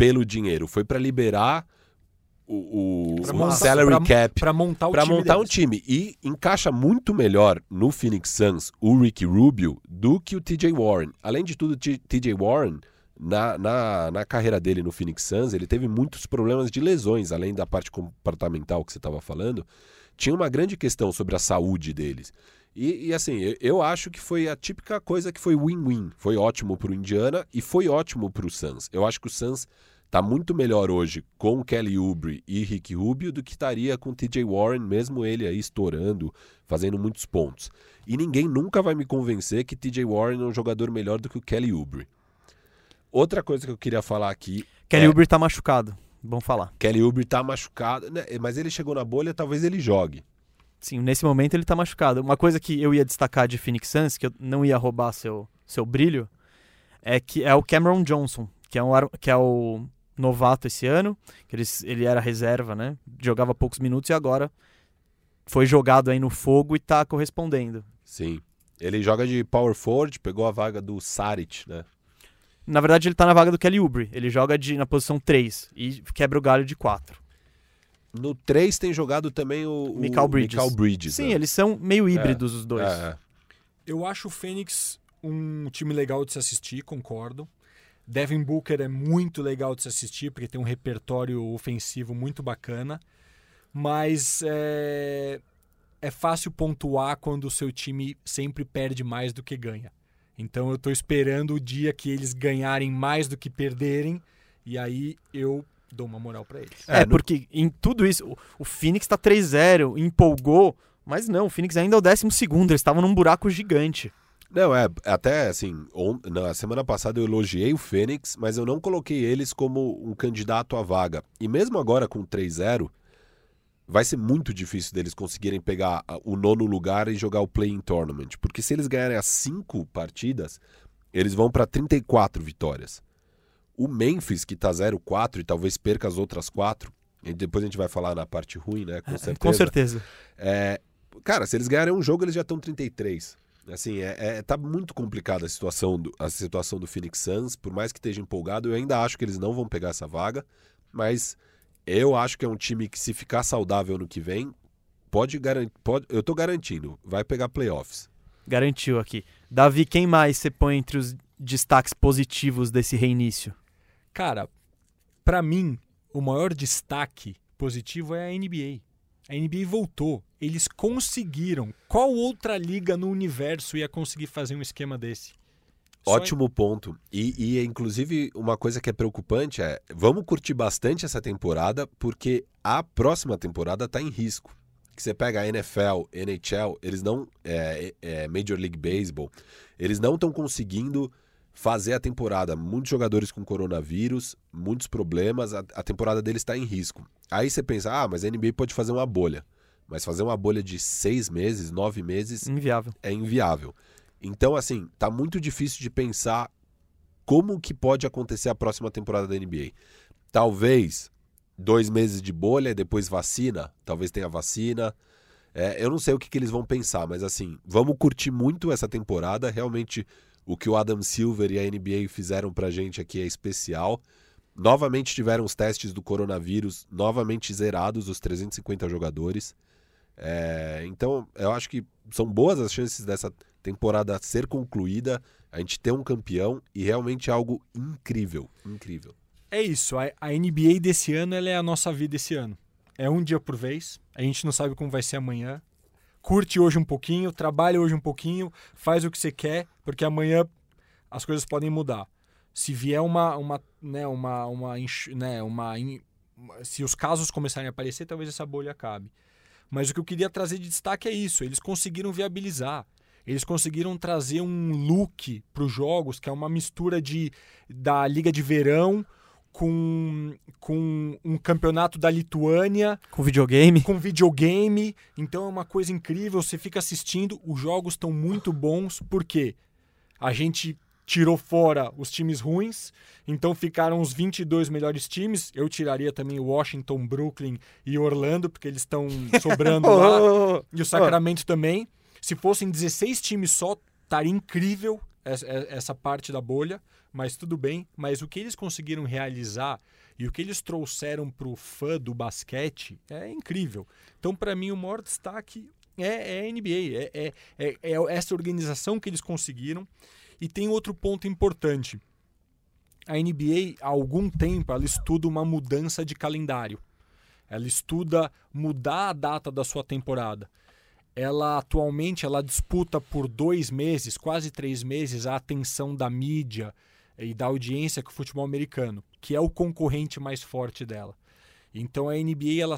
pelo dinheiro, foi para liberar o, o, Pra montar- salary pra- cap Pra montar o para time montar um deles. time. E encaixa muito melhor no Phoenix Suns o Ricky Rubio do que o TJ Warren. Além de tudo, o TJ Warren, na, na, na carreira dele no Phoenix Suns, ele teve muitos problemas de lesões, além da parte comportamental que você estava falando. Tinha uma grande questão sobre a saúde deles. E, e, assim, eu, eu acho que foi a típica coisa que foi win-win. Foi ótimo para o Indiana e foi ótimo para o Suns. Eu acho que o Suns tá muito melhor hoje com Kelly Oubre e Rick Rubio do que estaria com TJ Warren, mesmo ele aí estourando, fazendo muitos pontos. E ninguém nunca vai me convencer que TJ Warren é um jogador melhor do que o Kelly Oubre. Outra coisa que eu queria falar aqui, Kelly É. Oubre tá machucado. Bom falar. Kelly Oubre tá machucado, né? mas ele chegou na bolha, talvez ele jogue. Sim, nesse momento ele tá machucado. Uma coisa que eu ia destacar de Phoenix Suns, que eu não ia roubar seu, seu brilho, é que é o Cameron Johnson, que é, um, que é o novato esse ano, que ele, ele era reserva, né? Jogava poucos minutos e agora foi jogado aí no fogo e tá correspondendo. Sim. Ele joga de power forward, pegou a vaga do Saric, né? Na verdade, ele tá na vaga do Kelly Oubre. Ele joga de, na posição 3 e quebra o galho de 4. No 3 tem jogado também o, o Mikal Bridges. Mikal Bridges, Sim, né? eles são meio híbridos os dois. É, é. Eu acho o Fênix um time legal de se assistir, concordo. Devin Booker é muito legal de se assistir, porque tem um repertório ofensivo muito bacana. Mas é, é fácil pontuar quando o seu time sempre perde mais do que ganha. Então eu tô esperando o dia que eles ganharem mais do que perderem, e aí eu dou uma moral pra eles. É, É, no- porque em tudo isso, o, o Phoenix tá 3-0, empolgou, mas não, o Phoenix ainda é o 12 eles estavam num buraco gigante. Não, é, até assim, on- na semana passada eu elogiei o Fênix, mas eu não coloquei eles como um candidato à vaga. E mesmo agora com 3-0, vai ser muito difícil deles conseguirem pegar o nono lugar e jogar o Play-in Tournament. Porque se eles ganharem as cinco partidas, eles vão para 34 vitórias. O Memphis, que tá 0-4 e talvez perca as outras quatro, e depois a gente vai falar na parte ruim, né? Com certeza. Com certeza. É, cara, se eles ganharem um jogo, eles já estão 33. Assim, é, é- tá muito complicada a situação, do, a situação do Phoenix Suns. Por mais que esteja empolgado, eu ainda acho que eles não vão pegar essa vaga. Mas eu acho que é um time que, se ficar saudável no que vem, pode garantir. Pode, eu tô garantindo, vai pegar playoffs. Garantiu aqui. Davi, quem mais você põe entre os destaques positivos desse reinício? Cara, pra mim, o maior destaque positivo é a NBA. A NBA voltou. Eles conseguiram. Qual outra liga no universo ia conseguir fazer um esquema desse? Ótimo ponto. E, e, inclusive, uma coisa que é preocupante é: vamos curtir bastante essa temporada, porque a próxima temporada está em risco. Que você pega a NFL, NHL, eles não. É, é, Major League Baseball, eles não estão conseguindo fazer a temporada. Muitos jogadores com coronavírus, muitos problemas, a, a temporada deles está em risco. Aí você pensa, ah, mas a NBA pode fazer uma bolha. Mas fazer uma bolha de seis meses, nove meses, Inviável. é inviável. Então, assim, tá muito difícil de pensar como que pode acontecer a próxima temporada da NBA. Talvez dois meses de bolha, depois vacina, talvez tenha vacina. É, eu não sei o que, que eles vão pensar, mas assim, vamos curtir muito essa temporada. Realmente, o que o Adam Silver e a NBA fizeram pra gente aqui é especial. Novamente tiveram os testes do coronavírus, novamente zerados os 350 jogadores. É, então, eu acho que são boas as chances dessa temporada ser concluída, a gente ter um campeão e realmente algo incrível, incrível. É isso. A, a NBA desse ano é a nossa vida esse ano. É um dia por vez. A gente não sabe como vai ser amanhã. Curte hoje um pouquinho, trabalha hoje um pouquinho, faz o que você quer, porque amanhã as coisas podem mudar. Se vier uma, uma, né, uma, uma, né, uma- se os casos começarem a aparecer, talvez essa bolha acabe. Mas o que eu queria trazer de destaque é isso. Eles conseguiram viabilizar. Eles conseguiram trazer um look para os jogos que é uma mistura de da Liga de Verão com, com um campeonato da Lituânia, Com videogame. com videogame. Então é uma coisa incrível. Você fica assistindo, os jogos estão muito bons, porque a gente tirou fora os times ruins, então ficaram os 22 melhores times. Eu tiraria também Washington, Brooklyn e Orlando, porque eles estão sobrando lá. E o Sacramento também. Se fossem 16 times só, estaria incrível essa, essa parte da bolha, mas tudo bem. Mas o que eles conseguiram realizar e o que eles trouxeram para o fã do basquete é incrível. Então, para mim, o maior destaque é, é a NBA, é, é, é, é essa organização que eles conseguiram. E tem outro ponto importante. A NBA, há algum tempo, ela estuda uma mudança de calendário. Ela estuda mudar a data da sua temporada ela atualmente ela disputa por dois meses, quase três meses, a atenção da mídia e da audiência com o futebol americano, que é o concorrente mais forte dela. Então a NBA ela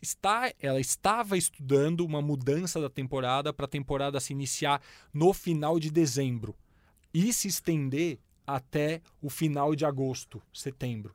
está, ela estava estudando uma mudança da temporada para a temporada se iniciar no final de dezembro e se estender até o final de agosto, setembro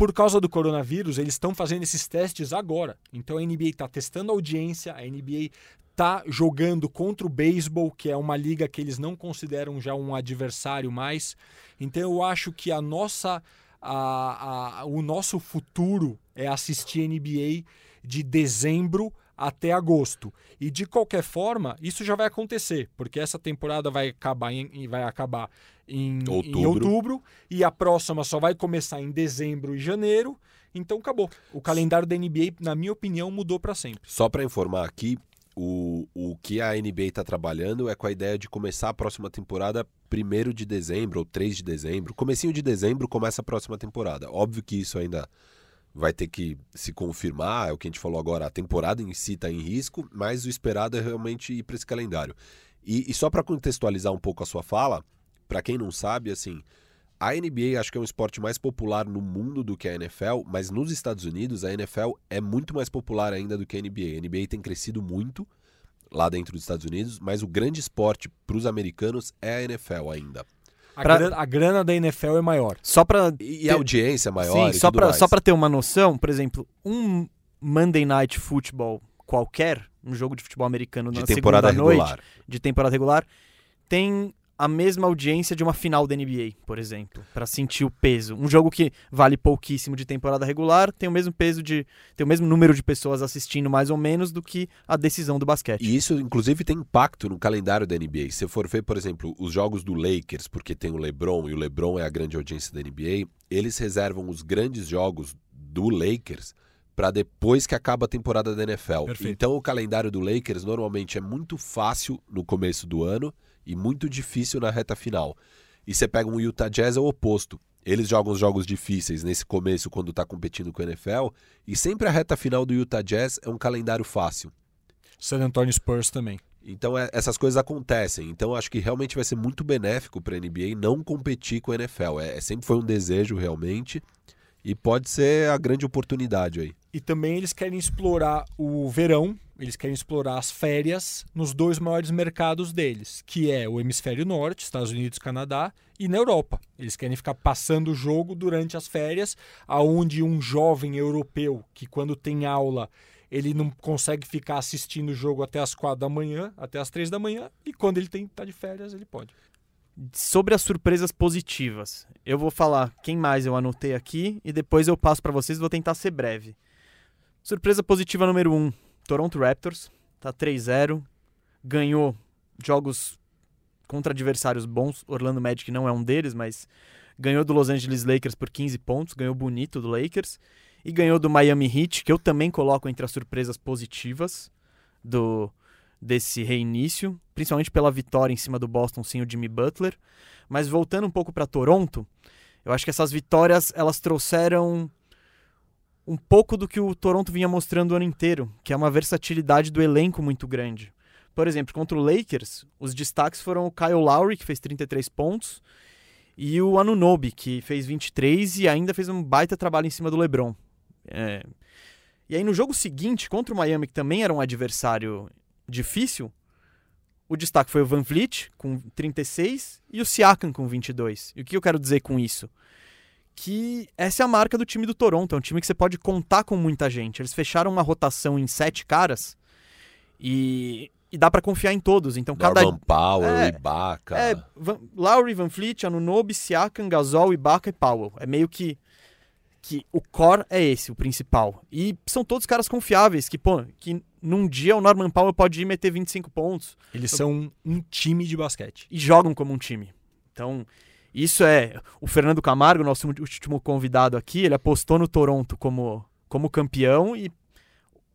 por causa do coronavírus, eles estão fazendo esses testes agora. Então a NBA está testando a audiência, a NBA está jogando contra o beisebol, que é uma liga que eles não consideram já um adversário mais. Então eu acho que a nossa, a, a, o nosso futuro é assistir NBA de dezembro até agosto. E de qualquer forma, isso já vai acontecer, porque essa temporada vai acabar em, vai acabar em outubro. em outubro. e a próxima só vai começar em dezembro e janeiro. Então acabou. O calendário da NBA, na minha opinião, mudou para sempre. Só para informar aqui, o, o que a NBA está trabalhando é com a ideia de começar a próxima temporada 1 de dezembro ou 3 de dezembro. Comecinho de dezembro começa a próxima temporada. Óbvio que isso ainda vai ter que se confirmar, é o que a gente falou agora, a temporada em si está em risco, mas o esperado é realmente ir para esse calendário. E, e só para contextualizar um pouco a sua fala, para quem não sabe, assim, a NBA acho que é um esporte mais popular no mundo do que a NFL, mas nos Estados Unidos a NFL é muito mais popular ainda do que a NBA. A NBA tem crescido muito lá dentro dos Estados Unidos, mas o grande esporte para os americanos é a NFL ainda. A, pra... grana, a, grana, da NFL é maior. Só para e, ter... a audiência é maior. Sim, só para só para ter uma noção, por exemplo, um Monday Night Football qualquer, um jogo de futebol americano de na temporada segunda regular. noite, de temporada regular, tem a mesma audiência de uma final da NBA, por exemplo, para sentir o peso. Um jogo que vale pouquíssimo de temporada regular tem o mesmo peso de tem o mesmo número de pessoas assistindo mais ou menos do que a decisão do basquete. E isso inclusive tem impacto no calendário da NBA. Se for ver, por exemplo, os jogos do Lakers, porque tem o LeBron e o LeBron é a grande audiência da NBA, eles reservam os grandes jogos do Lakers para depois que acaba a temporada da NFL. Perfeito. Então o calendário do Lakers normalmente é muito fácil no começo do ano e muito difícil na reta final. E você pega um Utah Jazz é o oposto. Eles jogam os jogos difíceis nesse começo quando está competindo com o NFL e sempre a reta final do Utah Jazz é um calendário fácil. San Antonio Spurs também. Então é, essas coisas acontecem. Então acho que realmente vai ser muito benéfico para a NBA não competir com a NFL. É, é, sempre foi um desejo realmente e pode ser a grande oportunidade aí. E também eles querem explorar o verão, eles querem explorar as férias nos dois maiores mercados deles, que é o hemisfério norte, Estados Unidos, Canadá, e na Europa. Eles querem ficar passando o jogo durante as férias, aonde um jovem europeu que quando tem aula ele não consegue ficar assistindo o jogo até as quatro da manhã, até as três da manhã, e quando ele tem tá de férias ele pode sobre as surpresas positivas. Eu vou falar quem mais eu anotei aqui e depois eu passo para vocês, vou tentar ser breve. Surpresa positiva número 1, um, Toronto Raptors, tá 3-0, ganhou jogos contra adversários bons, Orlando Magic não é um deles, mas ganhou do Los Angeles Lakers por 15 pontos, ganhou bonito do Lakers e ganhou do Miami Heat, que eu também coloco entre as surpresas positivas do desse reinício, principalmente pela vitória em cima do Boston sem o Jimmy Butler. Mas voltando um pouco para Toronto, eu acho que essas vitórias elas trouxeram um pouco do que o Toronto vinha mostrando o ano inteiro, que é uma versatilidade do elenco muito grande. Por exemplo, contra o Lakers, os destaques foram o Kyle Lowry, que fez 33 pontos, e o Anunobi, que fez 23 e ainda fez um baita trabalho em cima do LeBron. É... E aí no jogo seguinte, contra o Miami, que também era um adversário difícil, o destaque foi o Van Vliet, com 36, e o Siakam, com 22. E o que eu quero dizer com isso? Que essa é a marca do time do Toronto. É um time que você pode contar com muita gente. Eles fecharam uma rotação em sete caras e, e dá para confiar em todos. Então, cada. Norman Powell, É, Ibaka. É, Van, Lowry, Van Fleet, Anunobi, Siakam, Gasol, Ibaka e Powell. É meio que que o core é esse, o principal. E são todos caras confiáveis, que, pô, que num dia o Norman Powell pode ir meter 25 pontos Eles são um time de basquete. e jogam como um time. Então, isso é. O Fernando Camargo, nosso último convidado aqui, ele apostou no Toronto como, como campeão e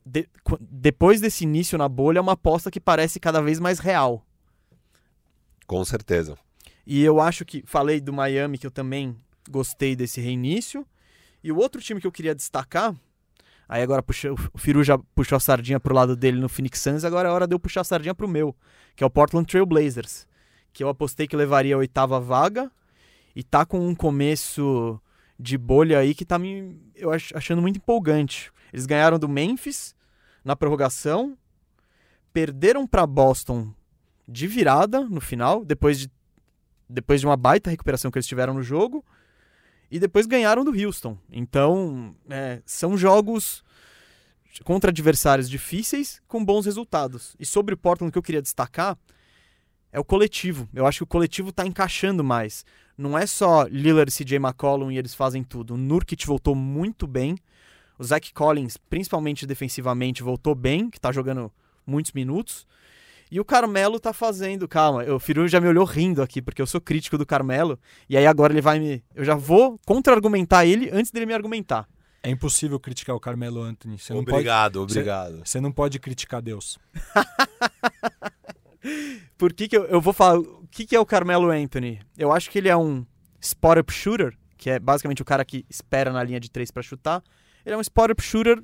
de- depois desse início na bolha é uma aposta que parece cada vez mais real. Com certeza. E eu acho que. Falei do Miami, que eu também gostei desse reinício. E o outro time que eu queria destacar. Aí agora puxa, o Firu já puxou a sardinha pro lado dele no Phoenix Suns, agora é hora de eu puxar a sardinha pro meu, que é o Portland Trail Blazers. Que eu apostei que levaria a oitava vaga. E tá com um começo de bolha aí que tá me eu ach- achando muito empolgante. Eles ganharam do Memphis na prorrogação, perderam para Boston de virada no final, depois de depois de uma baita recuperação que eles tiveram no jogo, e depois ganharam do Houston. Então, é, são jogos contra adversários difíceis com bons resultados. E sobre o Portland, que eu queria destacar é o coletivo. Eu acho que o coletivo está encaixando mais. Não é só Lillard e CJ McCollum e eles fazem tudo. O Nurkic voltou muito bem. O Zach Collins, principalmente defensivamente, voltou bem, que está jogando muitos minutos. E o Carmelo tá fazendo, calma, o Firu já me olhou rindo aqui, porque eu sou crítico do Carmelo, e aí agora ele vai me. Eu já vou contra-argumentar ele antes dele me argumentar. É impossível criticar o Carmelo Anthony. Você não pode, obrigado, obrigado. você não pode criticar Deus. Por que, que eu, eu vou falar. O que, que é o Carmelo Anthony? Eu acho que ele é um spot-up shooter, que é basicamente o cara que espera na linha de três pra chutar. Ele é um spot-up shooter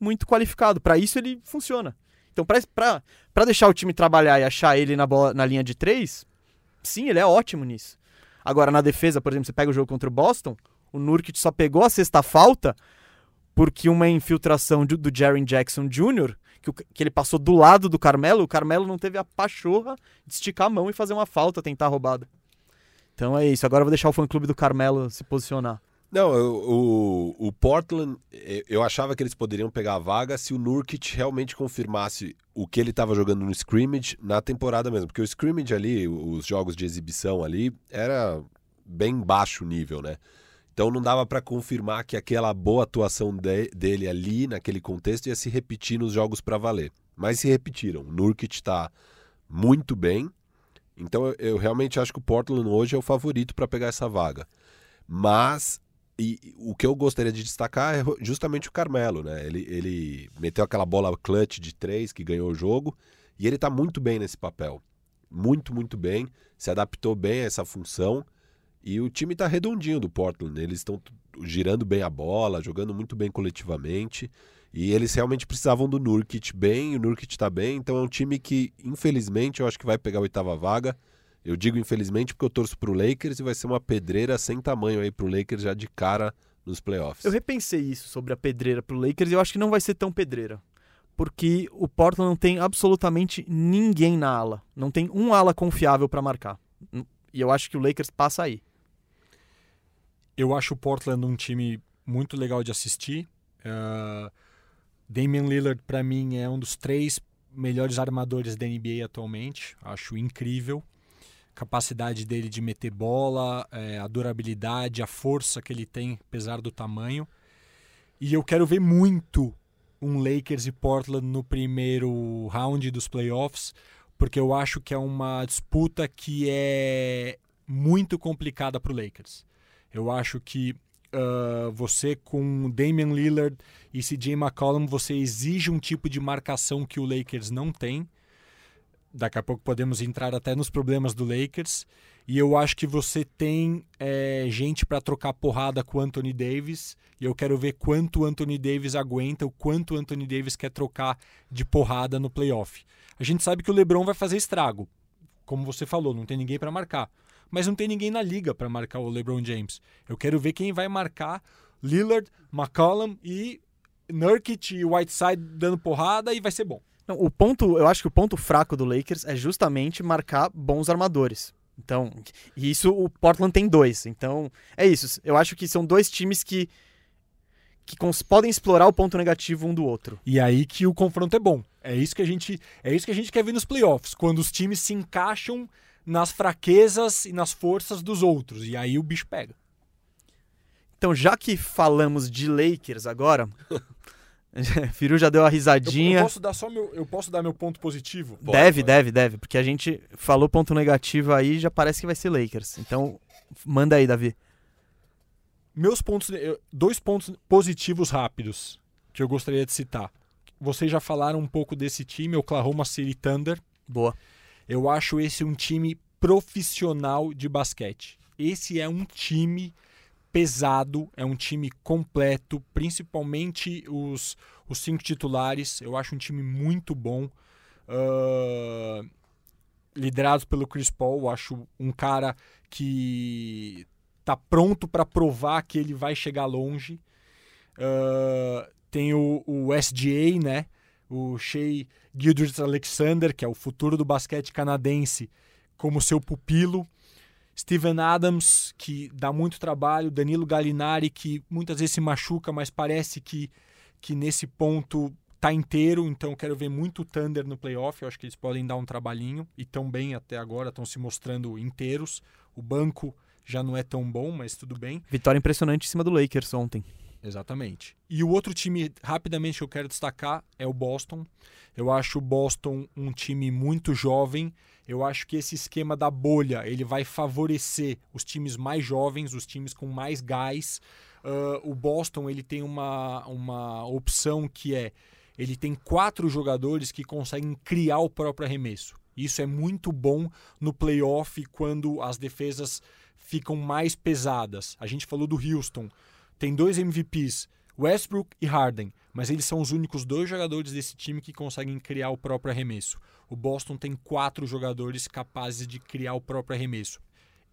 muito qualificado. Pra isso ele funciona. Então, pra deixar o time trabalhar e achar ele na, bola, na linha de três, sim, ele é ótimo nisso. Agora, na defesa, por exemplo, você pega o jogo contra o Boston, o Nurkic só pegou a sexta falta porque uma infiltração do, do Jaren Jackson Jr., que, o- que ele passou do lado do Carmelo, o Carmelo não teve a pachorra de esticar a mão e fazer uma falta, tentar a roubada. Então é isso. Agora eu vou deixar o fã-clube do Carmelo se posicionar. Não, o, o Portland, eh, eu achava que eles poderiam pegar a vaga se o Nurkic realmente confirmasse o que ele estava jogando no scrimmage na temporada mesmo. Porque o scrimmage ali, os jogos de exibição ali, era bem baixo nível, né? Então não dava para confirmar que aquela boa atuação de- dele ali, naquele contexto, ia se repetir nos jogos para valer. Mas se repetiram. Nurkic está muito bem. Então eu, eu realmente acho que o Portland hoje é o favorito para pegar essa vaga. Mas e, o que eu gostaria de destacar é justamente o Carmelo, né? Ele, ele meteu aquela bola clutch de três que ganhou o jogo e ele tá muito bem nesse papel. Muito, muito bem. Se adaptou bem a essa função. E o time tá redondinho do Portland. Eles estão girando bem a bola, jogando muito bem coletivamente. E eles realmente precisavam do Nurkic bem, o Nurkic tá bem. Então é um time que, infelizmente, eu acho que vai pegar a oitava vaga. Eu digo infelizmente porque eu torço pro Lakers e vai ser uma pedreira sem tamanho aí pro Lakers já de cara nos playoffs. Eu repensei isso sobre a pedreira pro Lakers e eu acho que não vai ser tão pedreira. Porque o Portland não tem absolutamente ninguém na ala. Não tem um ala confiável pra marcar. E eu acho que o Lakers passa aí. Eu acho o Portland um time muito legal de assistir. Uh, Damian Lillard, para mim, é um dos três melhores armadores da NBA atualmente. Acho incrível. Capacidade dele de meter bola, eh, a durabilidade, a força que ele tem, apesar do tamanho. E eu quero ver muito um Lakers e Portland no primeiro round dos playoffs, porque eu acho que é uma disputa que é muito complicada para o Lakers. Eu acho que uh, você com Damian Lillard e CJ McCollum, você exige um tipo de marcação que o Lakers não tem. Daqui a pouco podemos entrar até nos problemas do Lakers. E eu acho que você tem é, gente para trocar porrada com o Anthony Davis. E eu quero ver quanto o Anthony Davis aguenta, o quanto o Anthony Davis quer trocar de porrada no playoff. A gente sabe que o LeBron vai fazer estrago. Como você falou, não tem ninguém para marcar. Mas não tem ninguém na liga para marcar o LeBron James. Eu quero ver quem vai marcar Lillard, McCollum e Nurkic e Whiteside dando porrada e vai ser bom. Não, o ponto, eu acho que o ponto fraco do Lakers é justamente marcar bons armadores. Então, e isso o Portland tem dois. Então, é isso. Eu acho que são dois times que que podem explorar o ponto negativo um do outro. E aí que o confronto é bom. É isso que a gente, é isso que a gente quer ver nos playoffs, quando os times se encaixam nas fraquezas e nas forças dos outros. E aí o bicho pega. Então, já que falamos de Lakers agora, Firu já deu a Eu, risadinha. eu posso dar só meu, eu posso dar meu ponto positivo? Deve, deve, deve, porque a gente falou ponto negativo aí, já parece que vai ser Lakers. Então, manda aí, Davi. Meus pontos, eu- dois pontos positivos rápidos que eu gostaria de citar. Vocês já falaram um pouco desse time, Oklahoma City Thunder. Boa. Eu acho esse um time profissional de basquete. Esse é um time pesado, é um time completo, principalmente os, os cinco titulares. Eu acho um time muito bom. Liderados pelo Chris Paul, eu acho um cara que tá pronto para provar que ele vai chegar longe. Ah, tem o, o SGA, né? O Shea Gilders Alexander, que é o futuro do basquete canadense, como seu pupilo. Steven Adams, que dá muito trabalho. Danilo Gallinari, que muitas vezes se machuca, mas parece que, que nesse ponto tá inteiro. Então quero ver muito Thunder no playoff. Eu acho que eles podem dar um trabalhinho. E tão bem até agora, estão se mostrando inteiros. O banco já não é tão bom, mas tudo bem. Vitória impressionante em cima do Lakers ontem. Exatamente. E o outro time, rapidamente, que eu quero destacar é o Boston. Eu acho o Boston um time muito jovem. Eu acho que esse esquema da bolha ele vai favorecer os times mais jovens, os times com mais gás. Ah, o Boston ele tem uma, uma opção que é ele tem quatro jogadores que conseguem criar o próprio arremesso. Isso é muito bom no playoff quando as defesas ficam mais pesadas. A gente falou do Houston tem dois MVPs, Westbrook e Harden, mas eles são os únicos dois jogadores desse time que conseguem criar o próprio arremesso. O Boston tem quatro jogadores capazes de criar o próprio arremesso.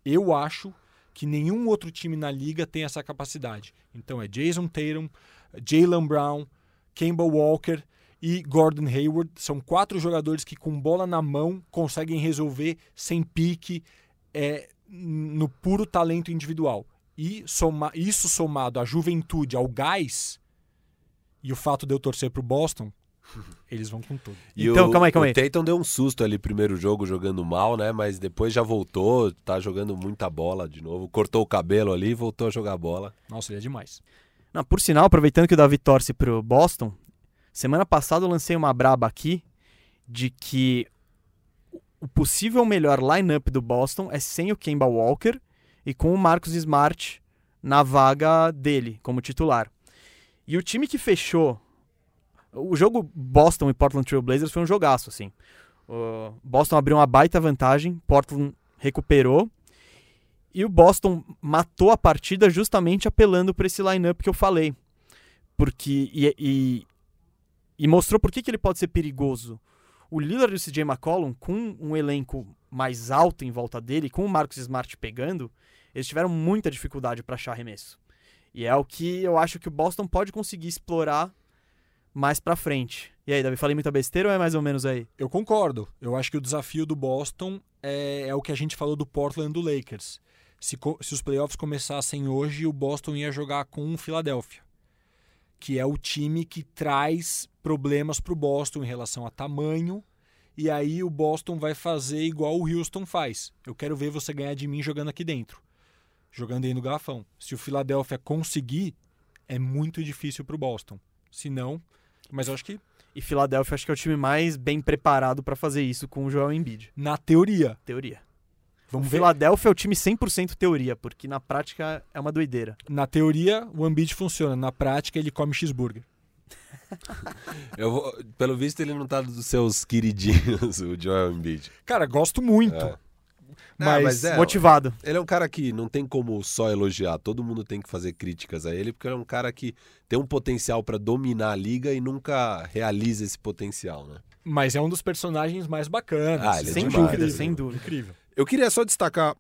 Eu acho que nenhum outro time na liga tem essa capacidade. Então é Jason Tatum, Jalen Brown, Kemba Walker e Gordon Hayward. São quatro jogadores que com bola na mão conseguem resolver sem pique, é, no puro talento individual. E soma, isso somado à juventude, ao gás, e o fato de eu torcer pro Boston, eles vão com tudo. E Então, o, calma aí, calma aí. O Tatum deu um susto ali primeiro jogo jogando mal, né? Mas depois já voltou, tá jogando muita bola de novo. Cortou o cabelo ali e voltou a jogar bola. Nossa, ele é demais. Não, por sinal, aproveitando que o Davi torce pro Boston, semana passada eu lancei uma braba aqui de que o possível melhor lineup do Boston é sem o Kemba Walker e com o Marcus Smart na vaga dele como titular. E o time que fechou o jogo Boston e Portland Trail Blazers foi um jogaço assim. O Boston abriu uma baita vantagem, Portland recuperou e o Boston matou a partida justamente apelando para esse lineup que eu falei. Porque e, e, e mostrou por que, que ele pode ser perigoso. O Lillard e o CJ McCollum, com um elenco mais alto em volta dele, com o Marcus Smart pegando, eles tiveram muita dificuldade para achar arremesso. E é o que eu acho que o Boston pode conseguir explorar mais pra frente. E aí, Davi, falei muita besteira ou é mais ou menos aí? Eu concordo. Eu acho que o desafio do Boston é, é o que a gente falou do Portland do Lakers. Se, se os playoffs começassem hoje, o Boston ia jogar com o Philadelphia, que é o time que traz problemas para o Boston em relação a tamanho. E aí o Boston vai fazer igual o Houston faz. Eu quero ver você ganhar de mim jogando aqui dentro, jogando aí no garrafão. Se o Philadelphia conseguir, é muito difícil para o Boston. Se não, mas eu acho que E Philadelphia acho que é o time mais bem preparado pra fazer isso com o Joel Embiid. na teoria, Teoria. vamos o ver. Philadelphia é o time 100% teoria, porque na prática é uma doideira. Na teoria, o Embiid funciona. Na prática, ele come cheeseburger. Eu vou- pelo visto, ele não tá dos seus queridinhos, o Joel Embiid. Cara, gosto muito. É. Mas, mas é, Motivado. Ele é um cara que não tem como só elogiar, todo mundo tem que fazer críticas a ele, porque ele é um cara que tem um potencial pra dominar a liga e nunca realiza esse potencial, né? mas é um dos personagens mais bacanas. Ah, ele é sem demais, dúvida, sem dúvida. Incrível. Eu queria só destacar,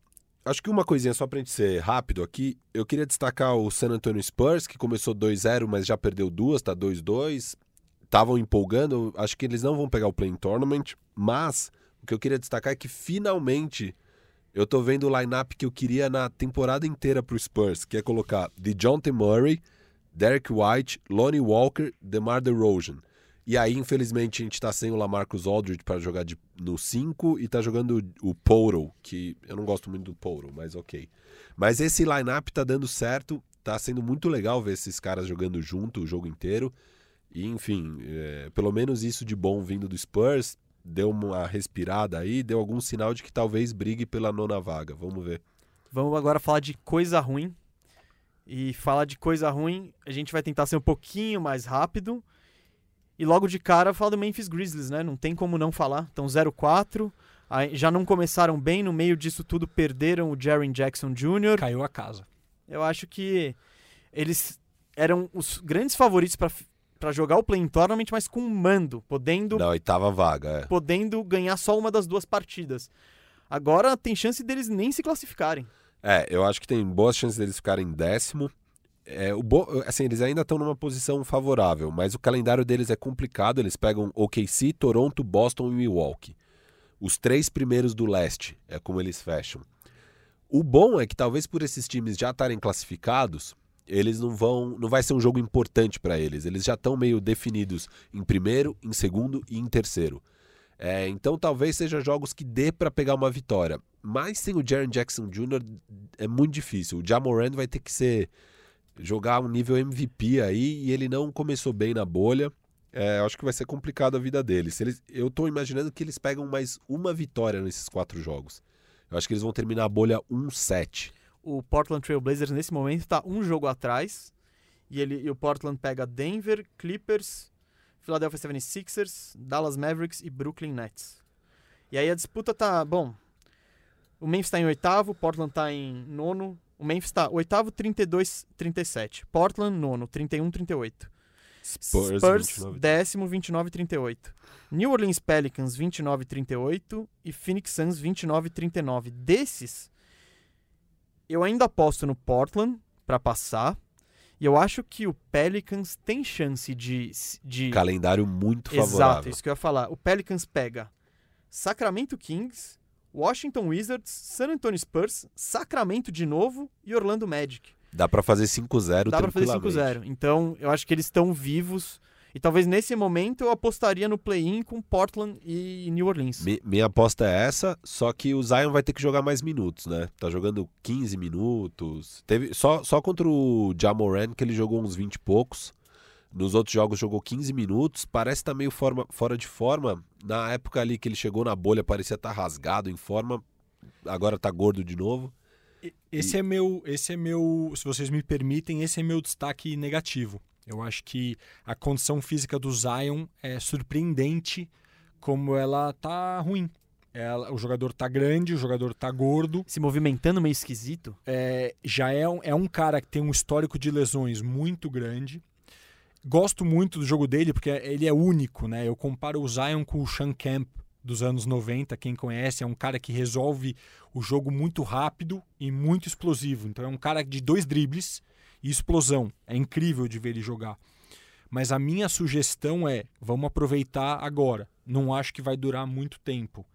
acho que uma coisinha só pra gente ser rápido aqui, eu queria destacar o San Antonio Spurs, que começou 2-0, mas já perdeu duas, tá 2-2. estavam empolgando. Acho que eles não vão pegar o Play Tournament, mas o que eu queria destacar é que finalmente eu tô vendo o lineup que eu queria na temporada inteira pro Spurs, que é colocar DeJounte Murray, Derek White, Lonnie Walker, DeMar DeRozan. E aí, infelizmente, a gente tá sem o Lamarcus Aldridge para jogar de, no 5 e tá jogando o Poro, que eu não gosto muito do Poro, mas ok. Mas esse lineup tá dando certo, tá sendo muito legal ver esses caras jogando junto o jogo inteiro. E, enfim, é, pelo menos isso de bom vindo do Spurs, deu uma respirada aí, deu algum sinal de que talvez brigue pela nona vaga. Vamos ver. Vamos agora falar de coisa ruim. E falar de coisa ruim, a gente vai tentar ser um pouquinho mais rápido. E logo de cara falar do Memphis Grizzlies, né? Não tem como não falar. Então 0-4. Já não começaram bem, no meio disso tudo perderam o Jaren Jackson Jr. Caiu a casa. Eu acho que eles eram os grandes favoritos para jogar o Play Tournament, mas com mando, podendo Na oitava vaga, é. podendo ganhar só uma das duas partidas. Agora tem chance deles nem se classificarem. É, eu acho que tem boas chances deles ficarem décimo. É, o bo... assim, eles ainda estão numa posição favorável, mas o calendário deles é complicado. Eles pegam OKC, Toronto, Boston e Milwaukee. Os três primeiros do leste é como eles fecham. O bom é que talvez por esses times já estarem classificados, eles não vão, não vai ser um jogo importante para eles. Eles já estão meio definidos em primeiro, em segundo e em terceiro. É, então talvez seja jogos que dê para pegar uma vitória. Mas sem o Jaren Jackson Jr. é muito difícil. O Jamoran vai ter que ser jogar um nível MVP aí e ele não começou bem na bolha. É, acho que vai ser complicado a vida dele. Se eles, eu estou imaginando que eles pegam mais uma vitória nesses quatro jogos. Eu acho que eles vão terminar a bolha 1-7. O Portland Trail Blazers nesse momento está um jogo atrás. E, ele, e o Portland pega Denver, Clippers, Philadelphia 76ers, Dallas Mavericks e Brooklyn Nets. E aí a disputa tá. Bom, o Memphis está em oitavo, Portland está em nono. O Memphis está oitavo, 32-37. Portland, nono, 31-38. Spurs, Spurs 29. décimo, 29-38. New Orleans Pelicans, 29-38. E Phoenix Suns, 29-39. Desses, eu ainda aposto no Portland para passar. E eu acho que o Pelicans tem chance de. de... Calendário muito Exato, favorável. isso que eu ia falar. O Pelicans pega Sacramento Kings, Washington Wizards, San Antonio Spurs, Sacramento de novo e Orlando Magic. Dá para fazer 5-0 Dá pra fazer tranquilamente. 5-0. Então, eu acho que eles estão vivos. E talvez nesse momento eu apostaria no play-in com Portland e New Orleans. Mi- minha aposta é essa, só que o Zion vai ter que jogar mais minutos, né? Tá jogando 15 minutos. Teve só, só contra o Jamoran que ele jogou uns 20 e poucos. Nos outros jogos jogou 15 minutos. Parece estar meio forma, fora de forma. Na época ali que ele chegou na bolha, parecia estar rasgado em forma. Agora tá gordo de novo. E- Esse é meu, esse é meu, se vocês me permitem, esse é meu destaque negativo. Eu acho que a condição física do Zion é surpreendente como ela tá ruim. Ela- o jogador tá grande, o jogador tá gordo. Se movimentando meio esquisito. É, já é um, é um cara que tem um histórico de lesões muito grande. Gosto muito do jogo dele porque ele é único, né? Eu comparo o Zion com o Sean Kemp dos anos 90, quem conhece, é um cara que resolve o jogo muito rápido e muito explosivo. Então é um cara de dois dribles e explosão. É incrível de ver ele jogar. Mas a minha sugestão é, vamos aproveitar agora. Não acho que vai durar muito tempo.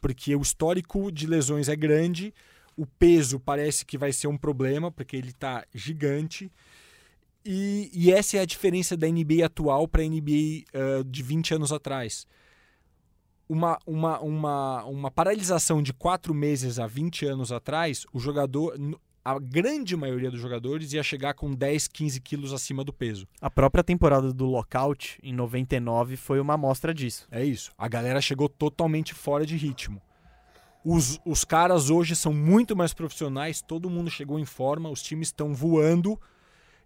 Porque o histórico de lesões é grande, o peso parece que vai ser um problema, porque ele está gigante. E, e essa é a diferença da NBA atual para a NBA ah, de 20 anos atrás. Uma, uma, uma, uma paralisação de quatro meses há 20 anos atrás, o jogador, a grande maioria dos jogadores ia chegar com 10, 15 quilos acima do peso. A própria temporada do Lockout, em 99, foi uma amostra disso. É isso. A galera chegou totalmente fora de ritmo. Os, os caras hoje são muito mais profissionais, todo mundo chegou em forma, os times estão voando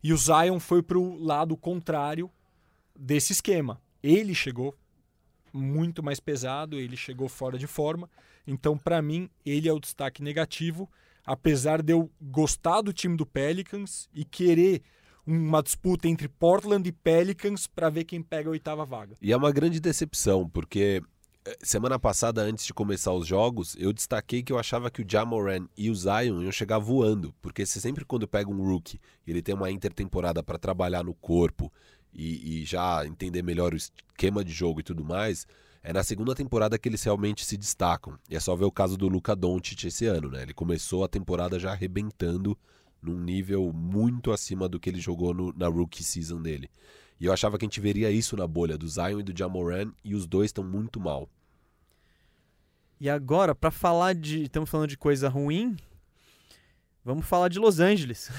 e o Zion foi pro lado contrário desse esquema. Ele chegou muito mais pesado, ele chegou fora de forma. Então, para mim, ele é o destaque negativo, apesar de eu gostar do time do Pelicans e querer uma disputa entre Portland e Pelicans para ver quem pega a oitava vaga. E é uma grande decepção, porque semana passada, antes de começar os jogos, eu destaquei que eu achava que o Jamoran e o Zion iam chegar voando, porque se sempre quando pega um rookie, ele tem uma intertemporada para trabalhar no corpo e, e já entender melhor o esquema de jogo e tudo mais, é na segunda temporada que eles realmente se destacam. E é só ver o caso do Luca Doncic esse ano, né? Ele começou a temporada já arrebentando num nível muito acima do que ele jogou no, na rookie season dele. E eu achava que a gente veria isso na bolha do Zion e do Jamoran, e os dois estão muito mal. E agora, para falar de. Estamos falando de coisa ruim. Vamos falar de Los Angeles.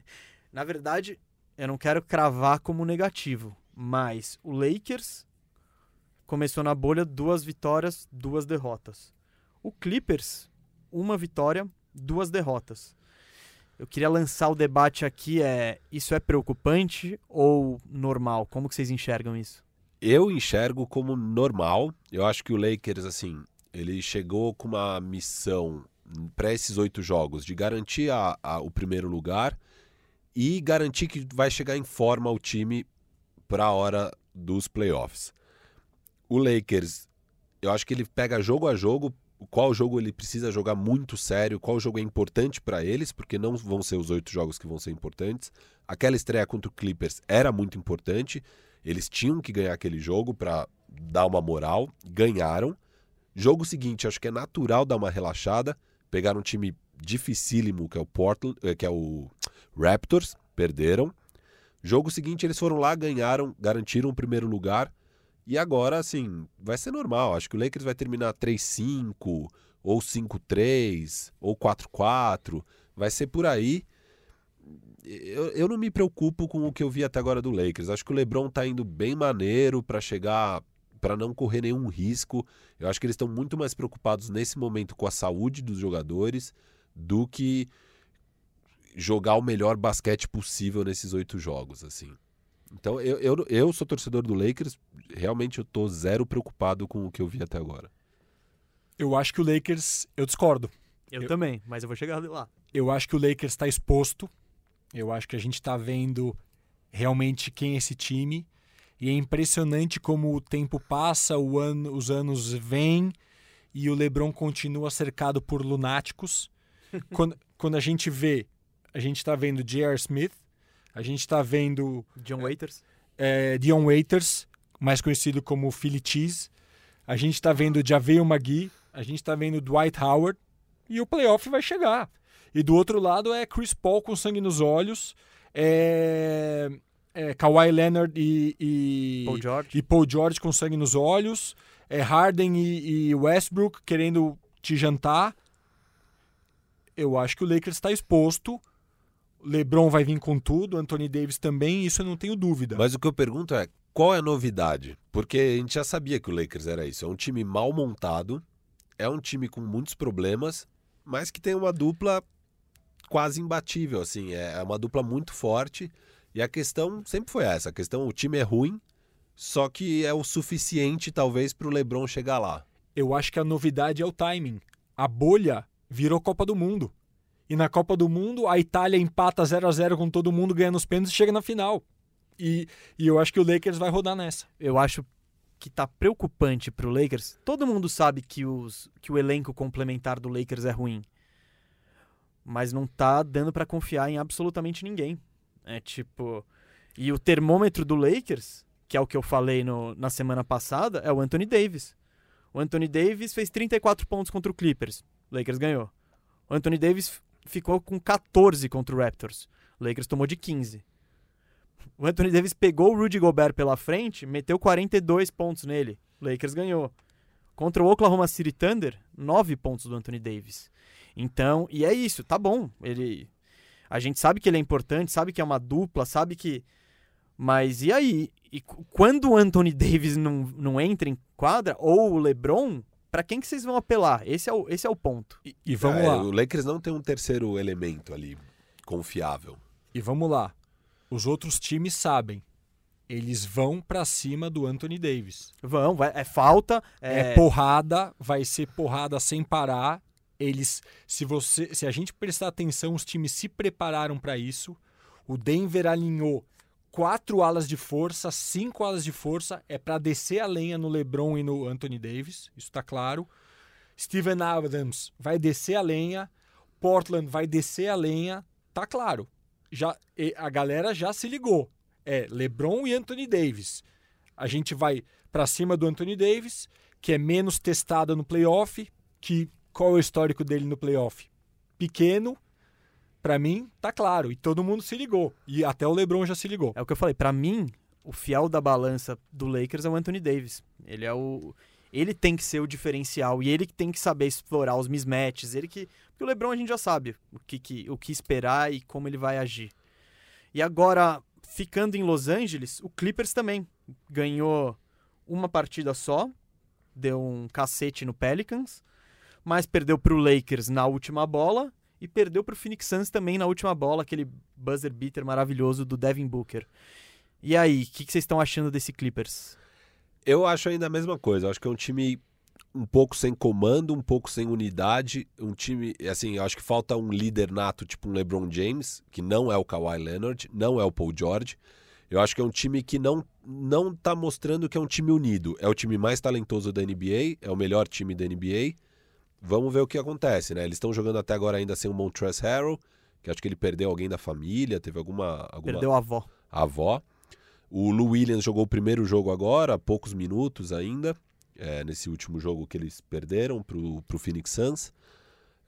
Na verdade, eu não quero cravar como negativo, mas o Lakers começou na bolha duas vitórias, duas derrotas. O Clippers, uma vitória, duas derrotas. Eu queria lançar o debate aqui é isso é preocupante ou normal? Como que vocês enxergam isso? Eu enxergo como normal. Eu acho que o Lakers assim, ele chegou com uma missão para esses oito jogos de garantir a, a, o primeiro lugar e garantir que vai chegar em forma o time para a hora dos playoffs. O Lakers, eu acho que ele pega jogo a jogo qual jogo ele precisa jogar muito sério, qual jogo é importante para eles, porque não vão ser os oito jogos que vão ser importantes. Aquela estreia contra o Clippers era muito importante, eles tinham que ganhar aquele jogo para dar uma moral, ganharam. Jogo seguinte, acho que é natural dar uma relaxada. Pegaram um time dificílimo, que é o Portland, eh, que é o Raptors, perderam. Jogo seguinte, eles foram lá, ganharam, garantiram o primeiro lugar. E agora, assim, vai ser normal. Acho que o Lakers vai terminar 3-5, ou 5-3, ou 4-4. Vai ser por aí. Eu, eu não me preocupo com o que eu vi até agora do Lakers. Acho que o LeBron tá indo bem maneiro para chegar para não correr nenhum risco. Eu acho que eles estão muito mais preocupados nesse momento com a saúde dos jogadores do que jogar o melhor basquete possível nesses oito jogos, assim. Então eu, eu, eu sou torcedor do Lakers, realmente eu tô zero preocupado com o que eu vi até agora. Eu acho que o Lakers, eu discordo. Eu, eu também, mas eu vou chegar lá. Eu acho que o Lakers está exposto. Eu acho que a gente está vendo realmente quem é esse time. E é impressionante como o tempo passa, ano, os anos vêm e o LeBron continua cercado por lunáticos. quando, quando a gente vê, a gente está vendo J.R. Smith, a gente está vendo John Waiters, é, Dion Waiters, mais conhecido como Philly Cheese. A gente está vendo JaVale McGee, a gente está vendo Dwight Howard e o playoff vai chegar. E do outro lado é Chris Paul com sangue nos olhos, é, é, Kawhi Leonard e, e, Paul George. e Paul George com sangue nos olhos, é Harden e, e Westbrook querendo te jantar. Eu acho que o Lakers está exposto. LeBron vai vir com tudo, Anthony Davis também, isso eu não tenho dúvida. Mas o que eu pergunto é, qual é a novidade? Porque a gente já sabia que o Lakers era isso. É um time mal montado, é um time com muitos problemas, mas que tem uma dupla quase imbatível, assim. É uma dupla muito forte e a questão sempre foi essa: a questão, o time é ruim, só que é o suficiente, talvez, para o Lebron chegar lá. Eu acho que a novidade é o timing. A bolha virou Copa do Mundo. E na Copa do Mundo, a Itália empata 0 a 0 com todo mundo ganhando os pênaltis e chega na final. E, e eu acho que o Lakers vai rodar nessa. Eu acho que tá preocupante pro Lakers. Todo mundo sabe que, os, que o elenco complementar do Lakers é ruim. Mas não tá dando para confiar em absolutamente ninguém. É tipo. E o termômetro do Lakers, que é o que eu falei no, na semana passada, é o Anthony Davis. O Anthony Davis fez 34 pontos contra o Clippers. O Lakers ganhou. O Anthony Davis ficou com 14 contra o Raptors. O Lakers tomou de 15. O Anthony Davis pegou o Rudy Gobert pela frente, meteu 42 pontos nele. O Lakers ganhou. Contra o Oklahoma City Thunder, 9 pontos do Anthony Davis. Então, e é isso, tá bom. Ele a gente sabe que ele é importante, sabe que é uma dupla, sabe que. Mas e aí? E quando o Anthony Davis não, não entra em quadra, ou o LeBron, para quem que vocês vão apelar? Esse é o, esse é o ponto. E, e vamos É, lá. O Lakers não tem um terceiro elemento ali confiável. E vamos lá. Os outros times sabem. Eles vão pra cima do Anthony Davis. Vão, vai- é falta. É... É, porrada, vai ser porrada sem parar. Eles, se você, se a gente prestar atenção, os times se prepararam para isso. O Denver alinhou quatro alas de força, cinco alas de força, é para descer a lenha no LeBron e no Anthony Davis, isso tá claro. Steven Adams vai descer a lenha, Portland vai descer a lenha, tá claro. Já a galera já se ligou. é LeBron e Anthony Davis. A gente vai para cima do Anthony Davis, que é menos testado no playoff, que qual é o histórico dele no playoff? Pequeno, para mim, tá claro. E todo mundo se ligou. E até o LeBron já se ligou. É o que eu falei, para mim, o fiel da balança do Lakers é o Anthony Davis. Ele é o ele tem que ser o diferencial e ele que tem que saber explorar os mismatches, ele que porque o LeBron a gente já sabe o que, que o que esperar e como ele vai agir. E agora, ficando em Los Angeles, o Clippers também ganhou uma partida só, deu um cacete no Pelicans, mas perdeu para o Lakers na última bola e perdeu para o Phoenix Suns também na última bola, aquele buzzer beater maravilhoso do Devin Booker. E aí, o que, vocês estão achando desse Clippers? Eu acho ainda a mesma coisa. Eu acho que é um time um pouco sem comando, um pouco sem unidade, um time, assim, eu acho que falta um líder nato, tipo um LeBron James, que não é o Kawhi Leonard, não é o Paul George. Eu acho que é um time que não não tá mostrando que é um time unido. É o time mais talentoso da NBA, é o melhor time da NBA. Vamos ver o que acontece, né? Eles estão jogando até agora ainda sem o Montrezl Harrell, que acho que ele perdeu alguém da família, teve alguma, alguma... Perdeu a avó. A avó. O Lou Williams jogou o primeiro jogo agora, poucos minutos ainda, é, nesse último jogo que eles perderam para o Phoenix Suns.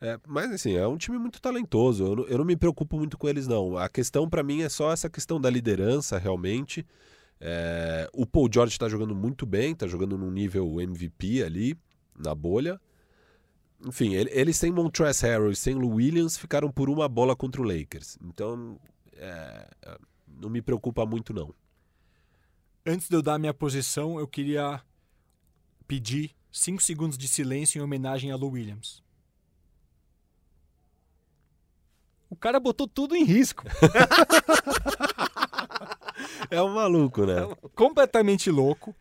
É, mas assim, é um time muito talentoso. Eu não, eu não me preocupo muito com eles, não. A questão para mim é só essa questão da liderança, realmente. É, o Paul George está jogando muito bem, está jogando num nível MVP ali, na bolha. Enfim, ele, eles sem Montrezl Harrell e sem Lou Williams ficaram por uma bola contra o Lakers. Então, é, não me preocupa muito, não. Antes de eu dar minha posição, eu queria pedir cinco segundos de silêncio em homenagem a Lou Williams. O cara botou tudo em risco. é um maluco, né? É completamente louco.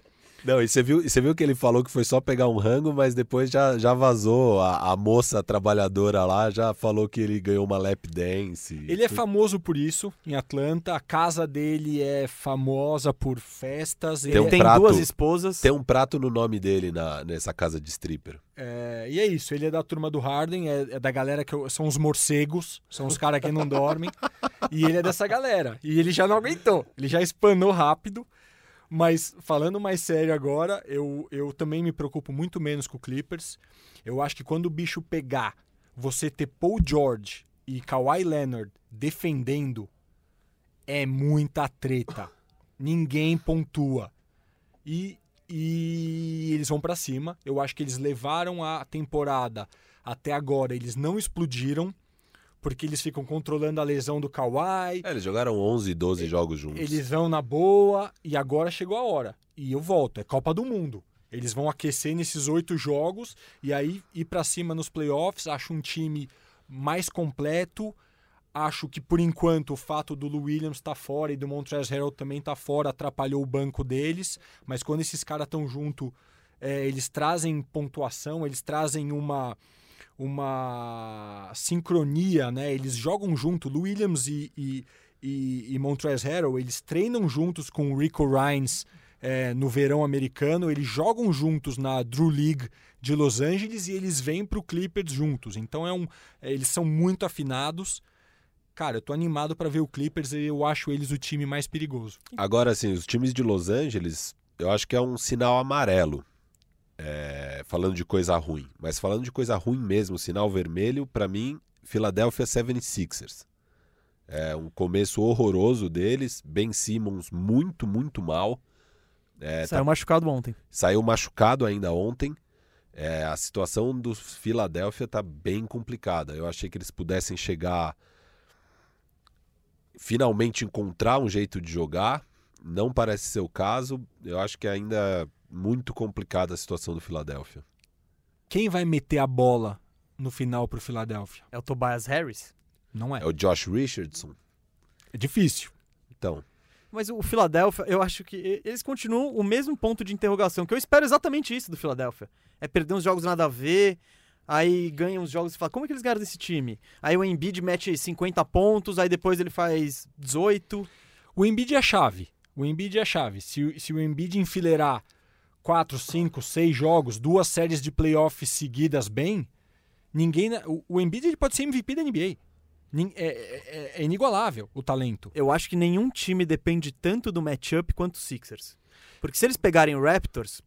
Não, e você viu, você viu que ele falou que foi só pegar um rango, mas depois já, já vazou. A, a moça trabalhadora lá já falou que ele ganhou uma lap dance. Ele é famoso por isso em Atlanta. A casa dele é famosa por festas. Tem, um tem prato, duas esposas. Tem um prato no nome dele na, nessa casa de stripper. É, e é isso, ele é da turma do Harden, é, é da galera que eu, são os morcegos, são os caras que não dormem. e ele é dessa galera. E ele já não aguentou, ele já espanou rápido. Mas falando mais sério agora, eu, eu também me preocupo muito menos com o Clippers. Eu acho que quando o bicho pegar, você ter Paul George e Kawhi Leonard defendendo é muita treta. Ninguém pontua. E, e eles vão para cima. Eu acho que eles levaram a temporada até agora, eles não explodiram porque eles ficam controlando a lesão do Kawhi. É, eles jogaram 11, 12 jogos juntos. Eles vão na boa e agora chegou a hora. E eu volto, é Copa do Mundo. Eles vão aquecer nesses oito jogos e aí ir para cima nos playoffs. Acho um time mais completo. Acho que por enquanto o fato do Lou Williams estar tá fora e do Montrezl Harrell também estar tá fora atrapalhou o banco deles. Mas quando esses caras estão junto, é, eles trazem pontuação, eles trazem uma uma sincronia, né? Eles jogam junto, Williams e, e, e, e Montrezl Harrell, eles treinam juntos com o Rico Rines é, no verão americano, eles jogam juntos na Drew League de Los Angeles e eles vêm para o Clippers juntos. Então é um, é, eles são muito afinados. Cara, eu tô animado para ver o Clippers e eu acho eles o time mais perigoso. Agora, assim, os times de Los Angeles, eu acho que é um sinal amarelo é, falando de coisa ruim, mas falando de coisa ruim mesmo, sinal vermelho, para mim, Philadelphia 76ers. É um começo horroroso deles, Ben Simmons muito, muito mal. É, saiu tá... machucado ontem. Saiu machucado ainda ontem. É, a situação do Philadelphia está bem complicada. Eu achei que eles pudessem chegar, finalmente encontrar um jeito de jogar. Não parece ser o caso. Eu acho que ainda muito complicada a situação do Philadelphia. Quem vai meter a bola no final para o Philadelphia? É o Tobias Harris? Não é. É o Josh Richardson? É difícil. Então. Mas o Philadelphia, eu acho que eles continuam o mesmo ponto de interrogação, que eu espero exatamente isso do Philadelphia. É perder uns jogos nada a ver, aí ganha uns jogos e fala, como é que eles ganharam desse time? Aí o Embiid mete 50 pontos, aí depois ele faz 18. O Embiid é a chave. O Embiid é a chave. Se, se o Embiid enfileirar quatro, cinco, seis jogos, duas séries de playoffs seguidas bem, ninguém. O, o Embiid ele pode ser MVP da NBA. É, é- é inigualável o talento. Eu acho que nenhum time depende tanto do matchup quanto os Sixers. Porque se eles pegarem o Raptors,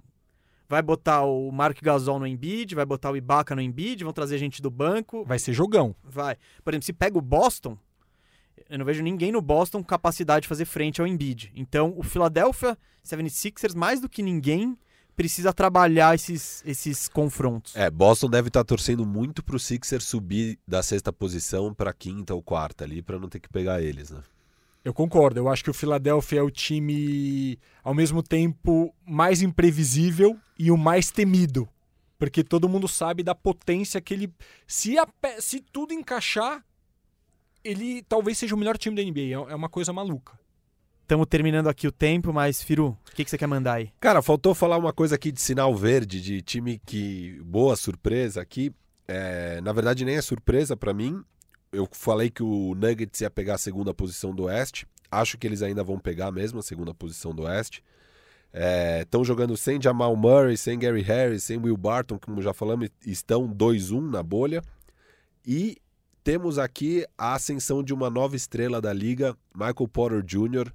vai botar o Mark Gasol no Embiid, vai botar o Ibaka no Embiid, vão trazer gente do banco, Vai ser jogão. vai. Por exemplo, se pega o Boston, eu não vejo ninguém no Boston com capacidade de fazer frente ao Embiid. Então, o Philadelphia 76ers, mais do que ninguém, precisa trabalhar esses, esses confrontos. É, Boston deve estar torcendo muito pro Sixers subir da sexta posição pra quinta ou quarta ali, pra não ter que pegar eles, né? Eu concordo. Eu acho que o Philadelphia é o time, ao mesmo tempo, mais imprevisível e o mais temido. Porque todo mundo sabe da potência que ele. Se, a se tudo encaixar, ele talvez seja o melhor time da NBA. É é uma coisa maluca. Estamos terminando aqui o tempo, mas, Firu, o que, que você quer mandar aí? Cara, faltou falar uma coisa aqui de sinal verde, de time que. Boa surpresa aqui. É, na verdade, nem é surpresa pra mim. Eu falei que o Nuggets ia pegar a segunda posição do Oeste. Acho que eles ainda vão pegar mesmo a segunda posição do Oeste. Estão jogando sem Jamal Murray, sem Gary Harris, sem Will Barton, como já falamos, estão 2-1 na bolha. E temos aqui a ascensão de uma nova estrela da liga, Michael Porter Jr.,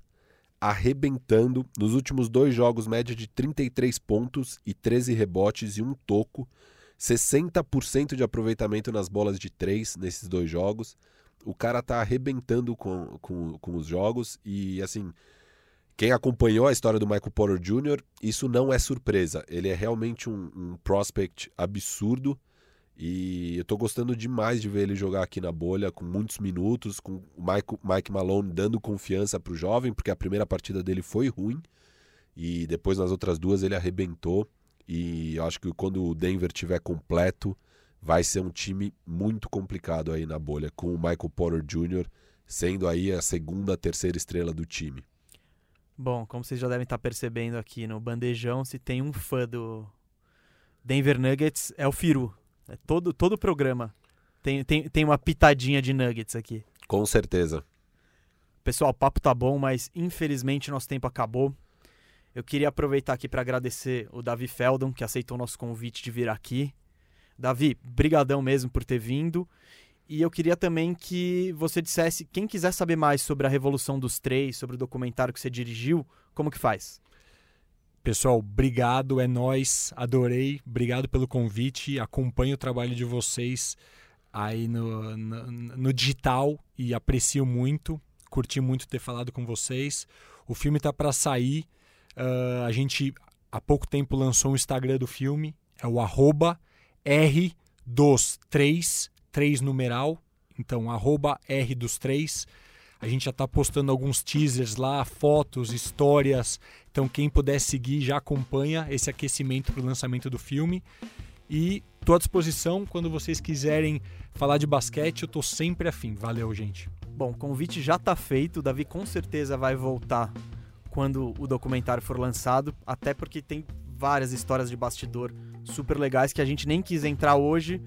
arrebentando nos últimos dois jogos, média de 33 pontos e 13 rebotes e um toco. 60% de aproveitamento nas bolas de três nesses dois jogos. O cara tá arrebentando com, com, com os jogos e, assim, quem acompanhou a história do Michael Porter Jr., isso não é surpresa. Ele é realmente um, um prospect absurdo e eu tô gostando demais de ver ele jogar aqui na bolha com muitos minutos, com o Mike, Mike Malone dando confiança pro jovem, porque a primeira partida dele foi ruim e depois nas outras duas ele arrebentou. E acho que quando o Denver tiver completo, vai ser um time muito complicado aí na bolha, com o Michael Porter Jr. sendo aí a segunda, terceira estrela do time. Bom, como vocês já devem estar percebendo aqui no bandejão, se tem um fã do Denver Nuggets, é o Firu. É todo, todo programa tem, tem, tem uma pitadinha de Nuggets aqui. Com certeza. Pessoal, o papo tá bom, mas infelizmente nosso tempo acabou. Eu queria aproveitar aqui para agradecer o Davi Feldon, que aceitou o nosso convite de vir aqui. Davi, brigadão mesmo por ter vindo. E eu queria também que você dissesse, quem quiser saber mais sobre a Revolução dos Três, sobre o documentário que você dirigiu, como que faz? Pessoal, obrigado, é nós, adorei, obrigado pelo convite, acompanho o trabalho de vocês aí no, no, no digital e aprecio muito, curti muito ter falado com vocês. O filme tá para sair, ah, a gente há pouco tempo lançou o Instagram do filme, é o arroba R dos 3, 3 numeral, então arroba R dos 3. A gente já está postando alguns teasers lá, fotos, histórias. Então, quem puder seguir já acompanha esse aquecimento para o lançamento do filme. E estou à disposição quando vocês quiserem falar de basquete, eu estou sempre afim. Valeu, gente. Bom, o convite já tá feito, o Davi com certeza vai voltar quando o documentário for lançado, até porque tem várias histórias de bastidor super legais que a gente nem quis entrar hoje,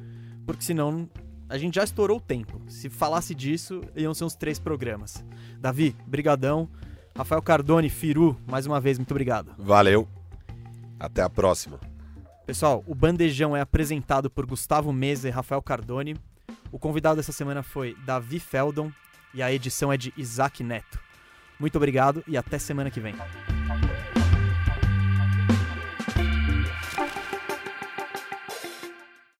porque senão a gente já estourou o tempo. Se falasse disso, iam ser uns três programas. Davi, brigadão. Rafael Cardone, Firu, mais uma vez, muito obrigado. Valeu. Até a próxima. Pessoal, o Bandejão é apresentado por Gustavo Mesa e Rafael Cardone. O convidado dessa semana foi Davi Feldon e a edição é de Isaac Neto. Muito obrigado e até semana que vem.